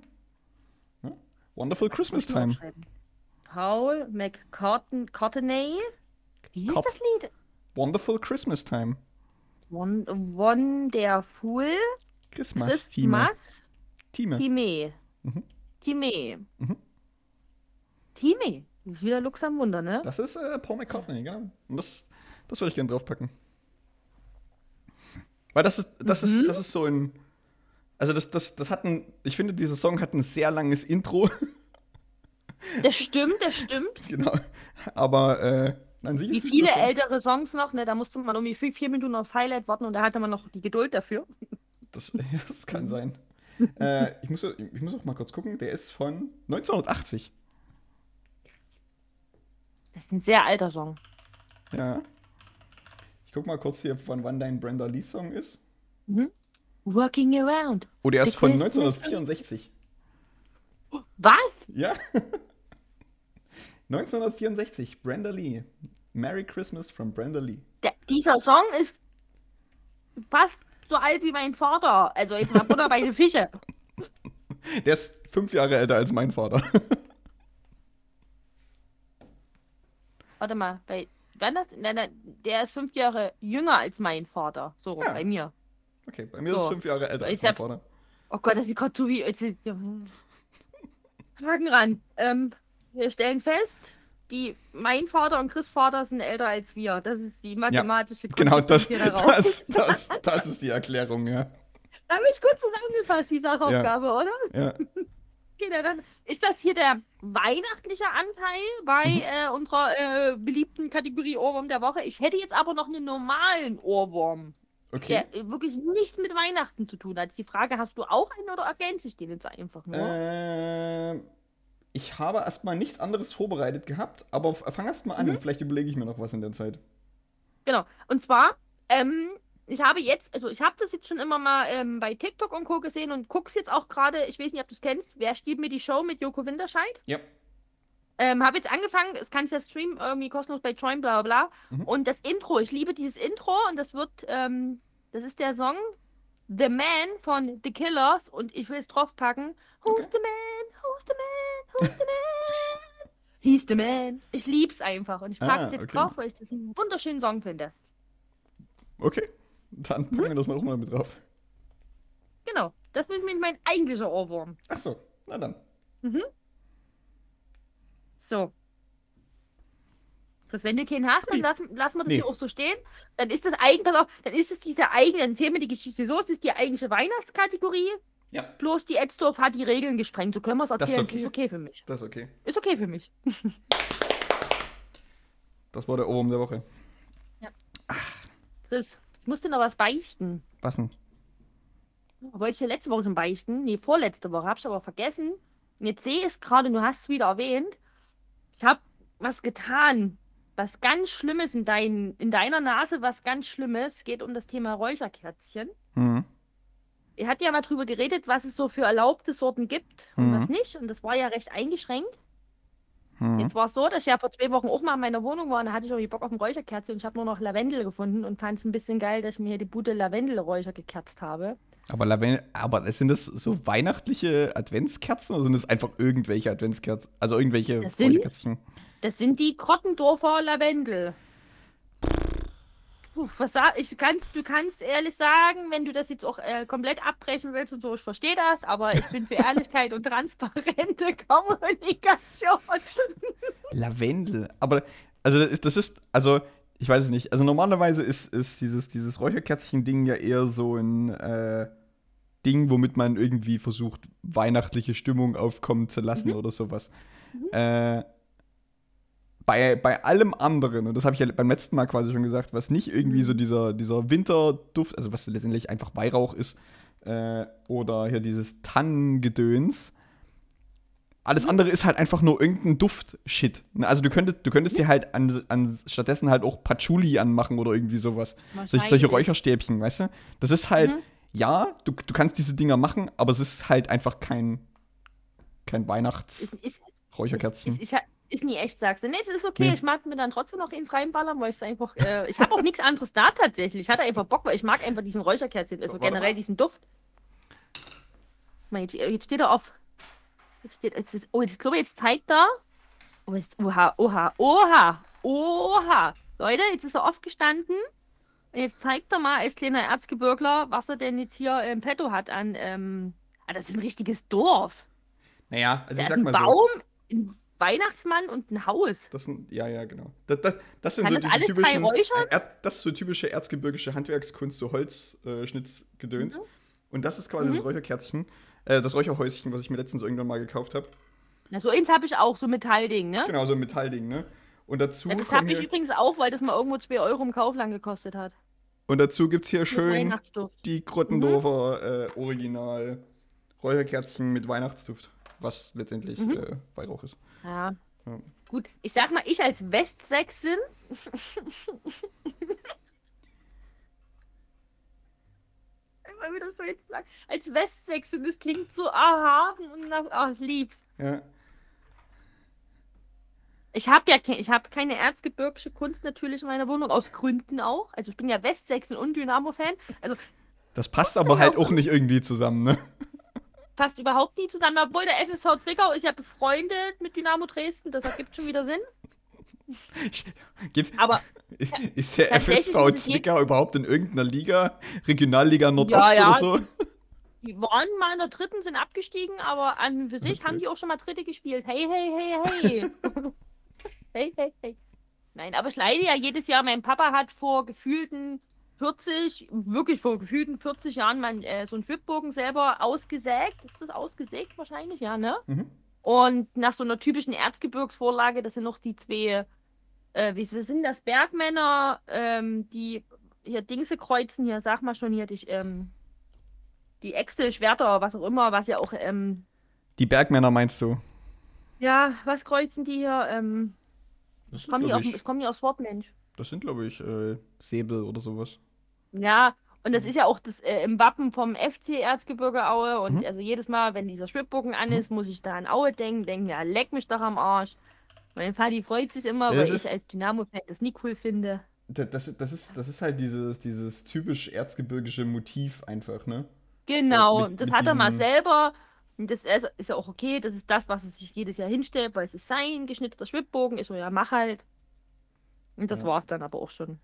Ja? Wonderful Christmas Time. Paul McCartney. Wie hieß das Lied? Wonderful Christmas Time. Won Wonderful Christmas Time. Time. Time. Mhm. Time. Mhm. Time. Ist wieder Lux am Wunder, ne? Das ist äh, Paul McCartney, genau. Und das, das würde ich gerne draufpacken. Weil das ist, das Mhm. ist, das ist so ein. Also das, das, das hat ein. Ich finde, dieser Song hat ein sehr langes Intro. [LAUGHS] Das stimmt, das stimmt. genau. Aber äh, an sich Wie viele ältere Songs noch, ne? Da musste man irgendwie vier, vier Minuten aufs Highlight warten und da hatte man noch die Geduld dafür. Das, [LAUGHS] das kann sein. äh, ich, muss, ich muss auch mal kurz gucken. Der ist von 1980. Das ist ein sehr alter Song. Ja. Ich guck mal kurz hier, von wann dein Brenda Lee Song ist. Mhm. Working Around. Oh, der ist von Christmas 1964. Was? Ja. [LAUGHS] 1964, Brenda Lee. Merry Christmas from Brenda Lee. Der, dieser Song ist fast so alt wie mein Vater. Also jetzt mal Butter bei den Fische. [LAUGHS] Der ist fünf Jahre älter als mein Vater. [LAUGHS] Warte mal, bei, wann das? Nein, nein, der ist fünf Jahre jünger als mein Vater. So, Ja. bei mir. Okay, bei mir ist So. es fünf Jahre älter als Ich mein hab- Vater. Oh Gott, das sieht gerade so wie. ist- ja. Haken ran. Ähm, wir stellen fest, die, mein Vater und Chris Vater sind älter als wir. Das ist die mathematische Genau, das, das, das, [LAUGHS] das ist die Erklärung, ja. Habe ich gut zusammengefasst, die Sachaufgabe, oder? ja. [LAUGHS] Na dann ist das hier der weihnachtliche Anteil bei Mhm. äh, unserer äh, beliebten Kategorie Ohrwurm der Woche. Ich hätte jetzt aber noch einen normalen Ohrwurm, Okay. der äh, wirklich nichts mit Weihnachten zu tun hat. Die Frage, hast du auch einen oder ergänze ich den jetzt einfach nur? Ähm, ich habe erstmal nichts anderes vorbereitet gehabt, aber fang erst mal an Mhm. und vielleicht überlege ich mir noch was in der Zeit. Genau. Und zwar, ähm, ich habe jetzt, also ich habe das jetzt schon immer mal ähm, bei TikTok und Co. gesehen und guck's jetzt auch gerade, ich weiß nicht, ob du es kennst, wer stiehlt mir die Show mit Joko Winterscheid? Ja. Ähm, habe jetzt angefangen, es kannst ja streamen, irgendwie kostenlos bei Join, bla bla bla. Mhm. Und das Intro, ich liebe dieses Intro und das wird, ähm, das ist der Song The Man von The Killers und ich will es draufpacken. Who's Okay. the man? Who's the man? Who's the man? He's the man. Ich lieb's einfach und ich packe Ah, es jetzt okay. drauf, weil ich das einen wunderschönen Song finde. Okay. Dann packen wir das noch mal mit drauf. Genau, das ist nämlich mein eigentlicher Ohrwurm. Ach so, na dann. So. Chris, wenn du keinen hast, dann lassen, lassen wir das Nee. hier auch so stehen. Dann ist das eigentlich, dann ist es diese eigene, dann zählen wir die Geschichte so, es ist die eigentliche Weihnachtskategorie, Ja, bloß die Edstorf hat die Regeln gesprengt. So können wir es Das ist erzählen. okay. Ist okay für mich. das ist okay. Ist okay für mich. Das war der Ohrwurm der Woche. Chris, musste noch was beichten. Was denn? Wollte ich ja letzte Woche schon beichten. Nee, vorletzte Woche. Hab ich aber vergessen. Und jetzt sehe ich es gerade, du hast es wieder erwähnt. Ich habe was getan. Was ganz Schlimmes in, dein, in deiner Nase, was ganz Schlimmes. Geht um das Thema Räucherkerzchen. Mhm. Ihr habt ja mal drüber geredet, was es so für erlaubte Sorten gibt und Mhm. was nicht. Und das war ja recht eingeschränkt. Mhm. Jetzt war es so, dass ich ja vor zwei Wochen auch mal in meiner Wohnung war und da hatte ich irgendwie Bock auf ein Räucherkerzchen und ich habe nur noch Lavendel gefunden und fand es ein bisschen geil, dass ich mir hier die Bude Lavendelräucher gekerzt habe. Aber, Lavendel, aber sind das so weihnachtliche Adventskerzen oder sind das einfach irgendwelche Adventskerzen? Also irgendwelche Das sind- Räucherkerzen? Das sind die Krottendorfer Lavendel. Puh, was sag, ich kannst, du kannst ehrlich sagen, wenn du das jetzt auch äh, komplett abbrechen willst und so, ich verstehe das, aber ich bin für Ehrlichkeit und transparente [LAUGHS] Kommunikation. Lavendel. Aber, also das ist, das ist, also, ich weiß es nicht. Also normalerweise ist, ist dieses, dieses Räucherkerzchen-Ding ja eher so ein äh, Ding, womit man irgendwie versucht, weihnachtliche Stimmung aufkommen zu lassen Mhm. oder sowas. Äh, bei, bei allem anderen, und das habe ich ja beim letzten Mal quasi schon gesagt, was nicht irgendwie Mhm. so dieser, dieser Winterduft, also was letztendlich einfach Weihrauch ist, äh, oder hier dieses Tannengedöns, alles andere ist halt einfach nur irgendein Duft-Shit. Ne, Also du könntest, du könntest dir halt an, an stattdessen halt auch Patchouli anmachen oder irgendwie sowas. Solche, solche. Räucherstäbchen, weißt du? Das ist halt, Mhm. ja, du, du kannst diese Dinger machen, aber es ist halt einfach kein, kein Ist, ist, Weihnachts-Räucherkerzen. ist, ist, ist nie echt, sagst du. Nee, das ist okay. Nee. Ich mag mir dann trotzdem noch ins reinballern, weil ich einfach. Äh, ich habe auch [LAUGHS] nichts anderes da tatsächlich. Ich hatte einfach Bock, weil ich mag einfach diesen Räucherkerzchen, also Warte generell mal. diesen Duft. Mal, Jetzt, jetzt steht er auf. Jetzt steht, jetzt ist, oh, jetzt glaube ich, jetzt zeigt er. Oh, jetzt, oha, oha, oha, oha. Leute, jetzt ist er aufgestanden. Und jetzt zeigt er mal als kleiner Erzgebirgler, was er denn jetzt hier im Petto hat an. Ähm, ah, das ist ein richtiges Dorf. Naja, also Da ich sag mal so. Baum, ein Weihnachtsmann und ein Haus. Das sind, ja, ja, genau. Das, das, das sind Kann so das diese typischen, äh, Erd, das ist so typische erzgebirgische Handwerkskunst, so Holzschnitzgedöns. Mhm. Und das ist quasi das Räucherkerzchen, äh, das Räucherhäuschen, was ich mir letztens irgendwann mal gekauft habe. Na, so eins habe ich auch, so Metallding, ne? Genau, so ein Metallding, ne? Und dazu, Ja, das habe ich übrigens auch, weil das mal irgendwo 2 Euro im Kaufland gekostet hat. und dazu gibt es hier Mit schön die Grottendorfer äh, Original Räucherkerzchen mit Weihnachtsduft, was letztendlich Mhm. äh, Weihrauch ist. Ja. Ja. Gut, ich sag mal, ich als Westsächsin. Immer wieder so jetzt sagen. Als Westsächsin, das klingt so erhaben und nach, ach, ich lieb's. Ja. Ich habe ja ke ich hab keine erzgebirgische Kunst natürlich in meiner Wohnung, aus Gründen auch. Also ich bin ja Westsächsin und Dynamo-Fan. Also Das passt aber halt auch nicht irgendwie zusammen, ne? Passt überhaupt nie zusammen, obwohl der FSV Zwickau ist ja befreundet mit Dynamo Dresden, das ergibt schon wieder Sinn. Gibt, Aber ist, der FSV Zwickau überhaupt in irgendeiner Liga? Regionalliga Nordost Ja, ja. oder so? die waren mal in der dritten, sind abgestiegen, aber an für sich Okay. haben die auch schon mal dritte gespielt. Hey, hey, hey, hey. [LAUGHS] hey, hey, hey. Nein, aber ich leide ja jedes Jahr. Mein Papa hat vor gefühlten 40, wirklich vor gefühlten 40 Jahren mal äh, so einen Schwibbogen selber ausgesägt. Ist das ausgesägt wahrscheinlich? Ja, ne? Mhm. Und nach so einer typischen Erzgebirgsvorlage, das sind noch die zwei, äh, wie sind das, Bergmänner, ähm, die hier Dingse kreuzen, hier, sag mal schon hier, die, ähm, die Äxte, Schwerter, was auch immer, was ja auch, ähm, Die Bergmänner meinst du? ja, was kreuzen die hier? Ähm, Das kommen, die auf, kommen die aus Wortmensch. das sind, glaube ich, äh, Säbel oder sowas. Ja, und das ist ja auch das äh, im Wappen vom FC Erzgebirge Aue. Und Mhm. also jedes Mal, wenn dieser Schwibbogen an Mhm. ist, muss ich da an Aue denken, denken, ja, leck mich doch am Arsch. Mein Vati freut sich immer, Ja, weil das ich ist- als Dynamo-Fan das nie cool finde. Das, das, das, ist, das ist halt dieses, dieses typisch erzgebirgische Motiv einfach, ne? Genau, mit- das mit hat er mal selber. Und das ist, ist ja auch okay, das ist das, was er sich jedes Jahr hinstellt, weil es ist sein geschnitzelter Schwibbogen. Ich so, ja, mach halt. Und das Ja. war's dann aber auch schon.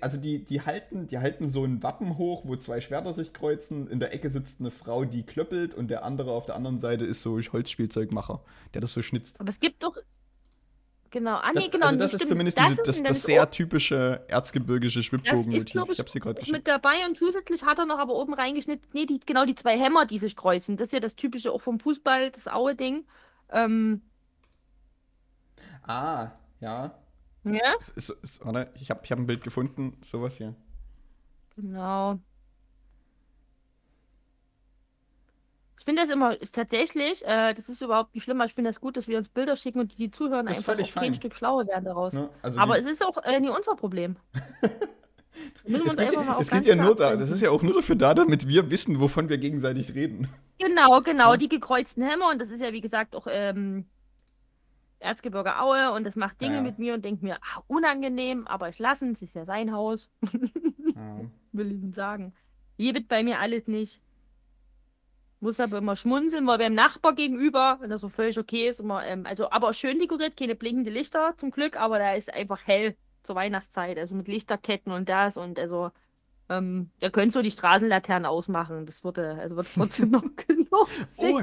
Also die, die, halten, die halten so ein Wappen hoch, wo zwei Schwerter sich kreuzen. In der Ecke sitzt eine Frau, die klöppelt und der andere auf der anderen Seite ist so Holzspielzeugmacher, der das so schnitzt. Aber es gibt doch. Genau, ah, nee, Das, genau. also das ist stimmt. zumindest das diese, ist- das, das ist sehr typische erzgebirgische Schwibbogenmotiv. glaub Ich habe sie gerade geschickt. mit dabei und zusätzlich hat er noch aber oben reingeschnitten, nee, die, genau die zwei Hämmer, die sich kreuzen. Das ist ja das typische auch vom Fußball, das Aue-Ding. Ähm, Ah, ja. Ja, Ist, ist, warte, ich habe ich hab ein Bild gefunden, sowas hier. genau. Ich finde das immer tatsächlich, äh, das ist überhaupt nicht schlimm, aber ich finde das gut, dass wir uns Bilder schicken und die, die zuhören, Das einfach völlig auch kein fein. Stück schlauer werden daraus. Ne? Also aber die, es ist auch äh, nicht unser Problem. [LAUGHS] Es geht, es geht ja nur da, das ist ja auch nur dafür da, damit wir wissen, wovon wir gegenseitig reden. Genau, genau, Ja. die gekreuzten Hämmer und das ist ja wie gesagt auch ähm, Erzgebirge Aue und das macht Dinge Ja, mit mir und denkt mir, ah, unangenehm, aber ich lasse es, ist ja sein Haus, [LAUGHS] Ja. will ich Ihnen sagen. Gibt bei mir alles nicht. Muss aber immer schmunzeln, weil beim Nachbar gegenüber, wenn das so völlig okay ist, immer, ähm, also aber schön dekoriert, keine blinkende Lichter zum Glück, aber da ist einfach hell zur Weihnachtszeit, also mit Lichterketten und das und also ähm, da könntest du die Straßenlaternen ausmachen. Das würde, also wird trotzdem [LAUGHS] noch genug. Oh,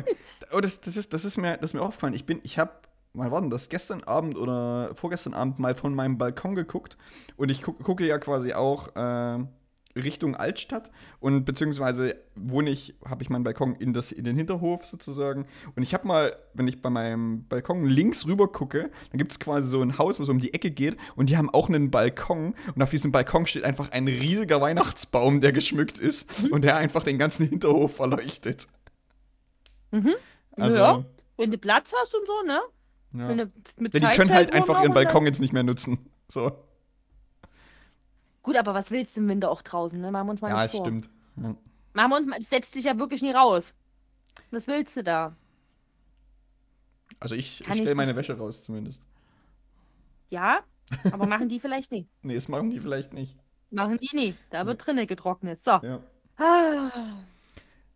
oh das, das, ist, das, ist mir, das ist mir aufgefallen. Ich bin, ich habe, mal warten, das gestern Abend oder vorgestern Abend mal von meinem Balkon geguckt und ich guck, gucke ja quasi auch äh, Richtung Altstadt und beziehungsweise wohne ich, habe ich meinen Balkon in, das, in den Hinterhof sozusagen und ich habe mal, wenn ich bei meinem Balkon links rüber gucke, dann gibt es quasi so ein Haus, was um die Ecke geht und die haben auch einen Balkon und auf diesem Balkon steht einfach ein riesiger Weihnachtsbaum, der geschmückt ist und der einfach den ganzen Hinterhof verleuchtet. Mhm. Also, Ja. Wenn du Platz hast und so, ne? Ja. Du mit Ja, die können halt einfach ihren Balkon jetzt nicht mehr nutzen. So. Gut, aber was willst du im Winter auch draußen, ne? Machen wir uns mal Ja, nicht vor. stimmt. Ja. Machen wir uns mal, setzt dich ja wirklich nie raus. Was willst du da? Also ich, ich Kann ich stelle meine. Wäsche raus zumindest. Ja, aber [LAUGHS] machen die vielleicht nicht. Nee, das machen die vielleicht nicht. Machen die nicht. Da wird drinnen getrocknet. So. Ja. Ah,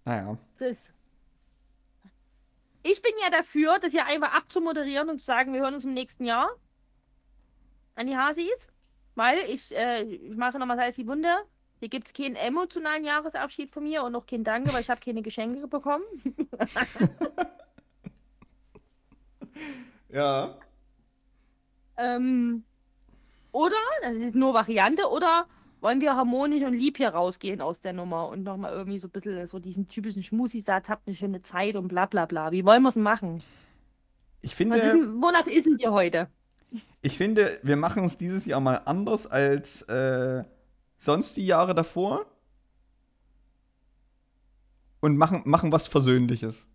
Naja. das. Ich bin ja dafür, das hier einfach abzumoderieren und zu sagen, wir hören uns im nächsten Jahr an die Hasis. Weil ich, äh, ich mache nochmal Salz die Wunde. Hier gibt es keinen emotionalen Jahresabschied von mir und noch kein Danke, weil ich habe keine Geschenke bekommen. [LAUGHS] Ja. Ähm, oder, das ist nur Variante, oder wollen wir harmonisch und lieb hier rausgehen aus der Nummer und nochmal irgendwie so ein bisschen so diesen typischen Schmusi-Satz, habt eine schöne Zeit und bla bla bla. Wie wollen wir es machen? Ich Was ist finde, denn, wonach ist denn dir heute? ich finde, wir machen es dieses Jahr mal anders als äh, sonst die Jahre davor. Und machen, machen was Versöhnliches.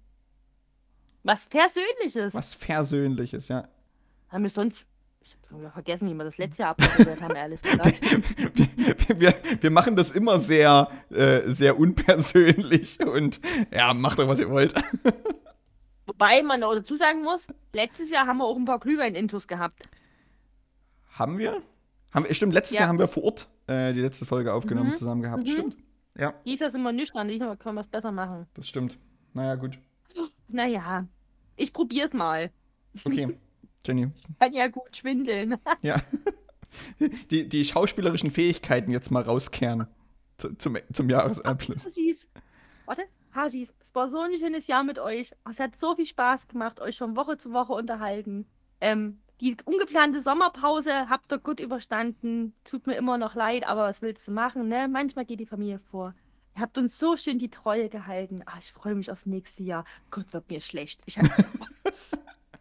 Was Persönliches. Was Versöhnliches, ja. Haben wir sonst. Ich hab schon wieder vergessen, wie wir das letzte Jahr abgehört haben, ehrlich [LAUGHS] gesagt. wir, wir, wir machen das immer sehr, äh, sehr unpersönlich und ja, macht doch, was ihr wollt. [LAUGHS] Wobei man auch dazu sagen muss, letztes Jahr haben wir auch ein paar Glühwein-Intus gehabt. Haben wir? Haben wir stimmt, letztes Ja. Jahr haben wir vor Ort äh, die letzte Folge aufgenommen Mhm, zusammen gehabt. mhm. Stimmt. Ja, Dies Jahr sind wir nüchtern, diesmal können wir es besser machen. das stimmt. Naja, gut. Naja, ich probier's mal. Okay, [LAUGHS] Jenny. Kann ja gut schwindeln. [LAUGHS] Ja. [LAUGHS] Die, die schauspielerischen Fähigkeiten jetzt mal rauskehren zu, zum, zum Jahresabschluss. [LAUGHS] Hasis. Warte, Hasis, es war so ein schönes Jahr mit euch. Es hat so viel Spaß gemacht, euch von Woche zu Woche unterhalten. Ähm, die ungeplante Sommerpause habt ihr gut überstanden. Tut mir immer noch leid, aber was willst du machen, ne? Manchmal geht die Familie vor. Ihr habt uns so schön die Treue gehalten. Ah, ich freue mich aufs nächste Jahr. Gott, wird mir schlecht. Ich hab...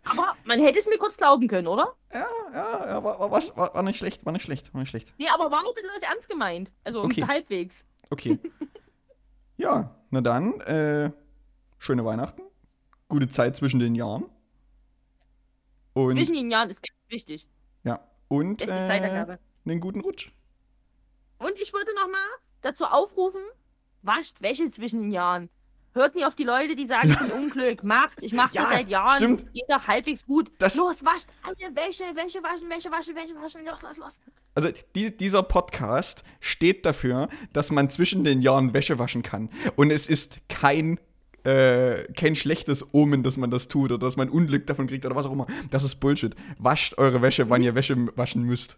aber man hätte es mir kurz glauben können, oder? Ja, ja, ja war, war, war, war nicht schlecht, war nicht schlecht, war nicht schlecht. Nee, aber war auch ein bisschen was ernst gemeint. Also Okay. halbwegs. Okay. [LAUGHS] ja, na dann, äh, schöne Weihnachten. Gute Zeit zwischen den Jahren. Und, Zwischen den Jahren ist ganz wichtig. ja, und Das äh, einen guten Rutsch. Und ich würde noch mal dazu aufrufen, wascht Wäsche zwischen den Jahren. Hört nie auf die Leute, die sagen, ich bin Unglück. Macht, ich mache Ja, das seit Jahren. stimmt. Geht doch halbwegs gut. Das- los, wascht alle Wäsche, Wäsche waschen, Wäsche waschen, Wäsche waschen. Los, los, los. Also die, dieser Podcast steht dafür, dass man zwischen den Jahren Wäsche waschen kann. Und es ist kein, äh, kein schlechtes Omen, dass man das tut oder dass man Unglück davon kriegt oder was auch immer. Das ist Bullshit. Wascht eure Wäsche, wann ihr Wäsche waschen müsst.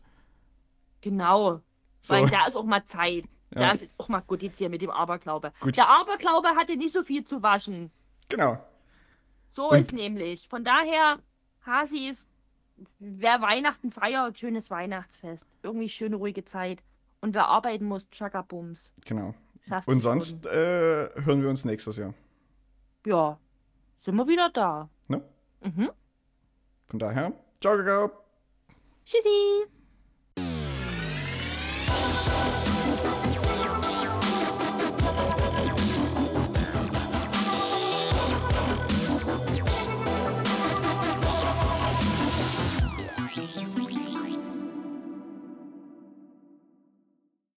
Genau. So. Weil da ist auch mal Zeit. Ja. Da ist auch mal gut jetzt hier mit dem Aberglaube. Gut. Der Aberglaube hatte nicht so viel zu waschen. Genau. So Und- ist nämlich. Von daher, Hasis, wer Weihnachten feiert, schönes Weihnachtsfest. Irgendwie schöne, ruhige Zeit. Und wer arbeiten muss, Chakabums. Genau. Lasst Und sonst äh, hören wir uns nächstes Jahr. Ja, sind wir wieder da. Ne? Mhm. Von daher, ciao, ciao. Tschüssi.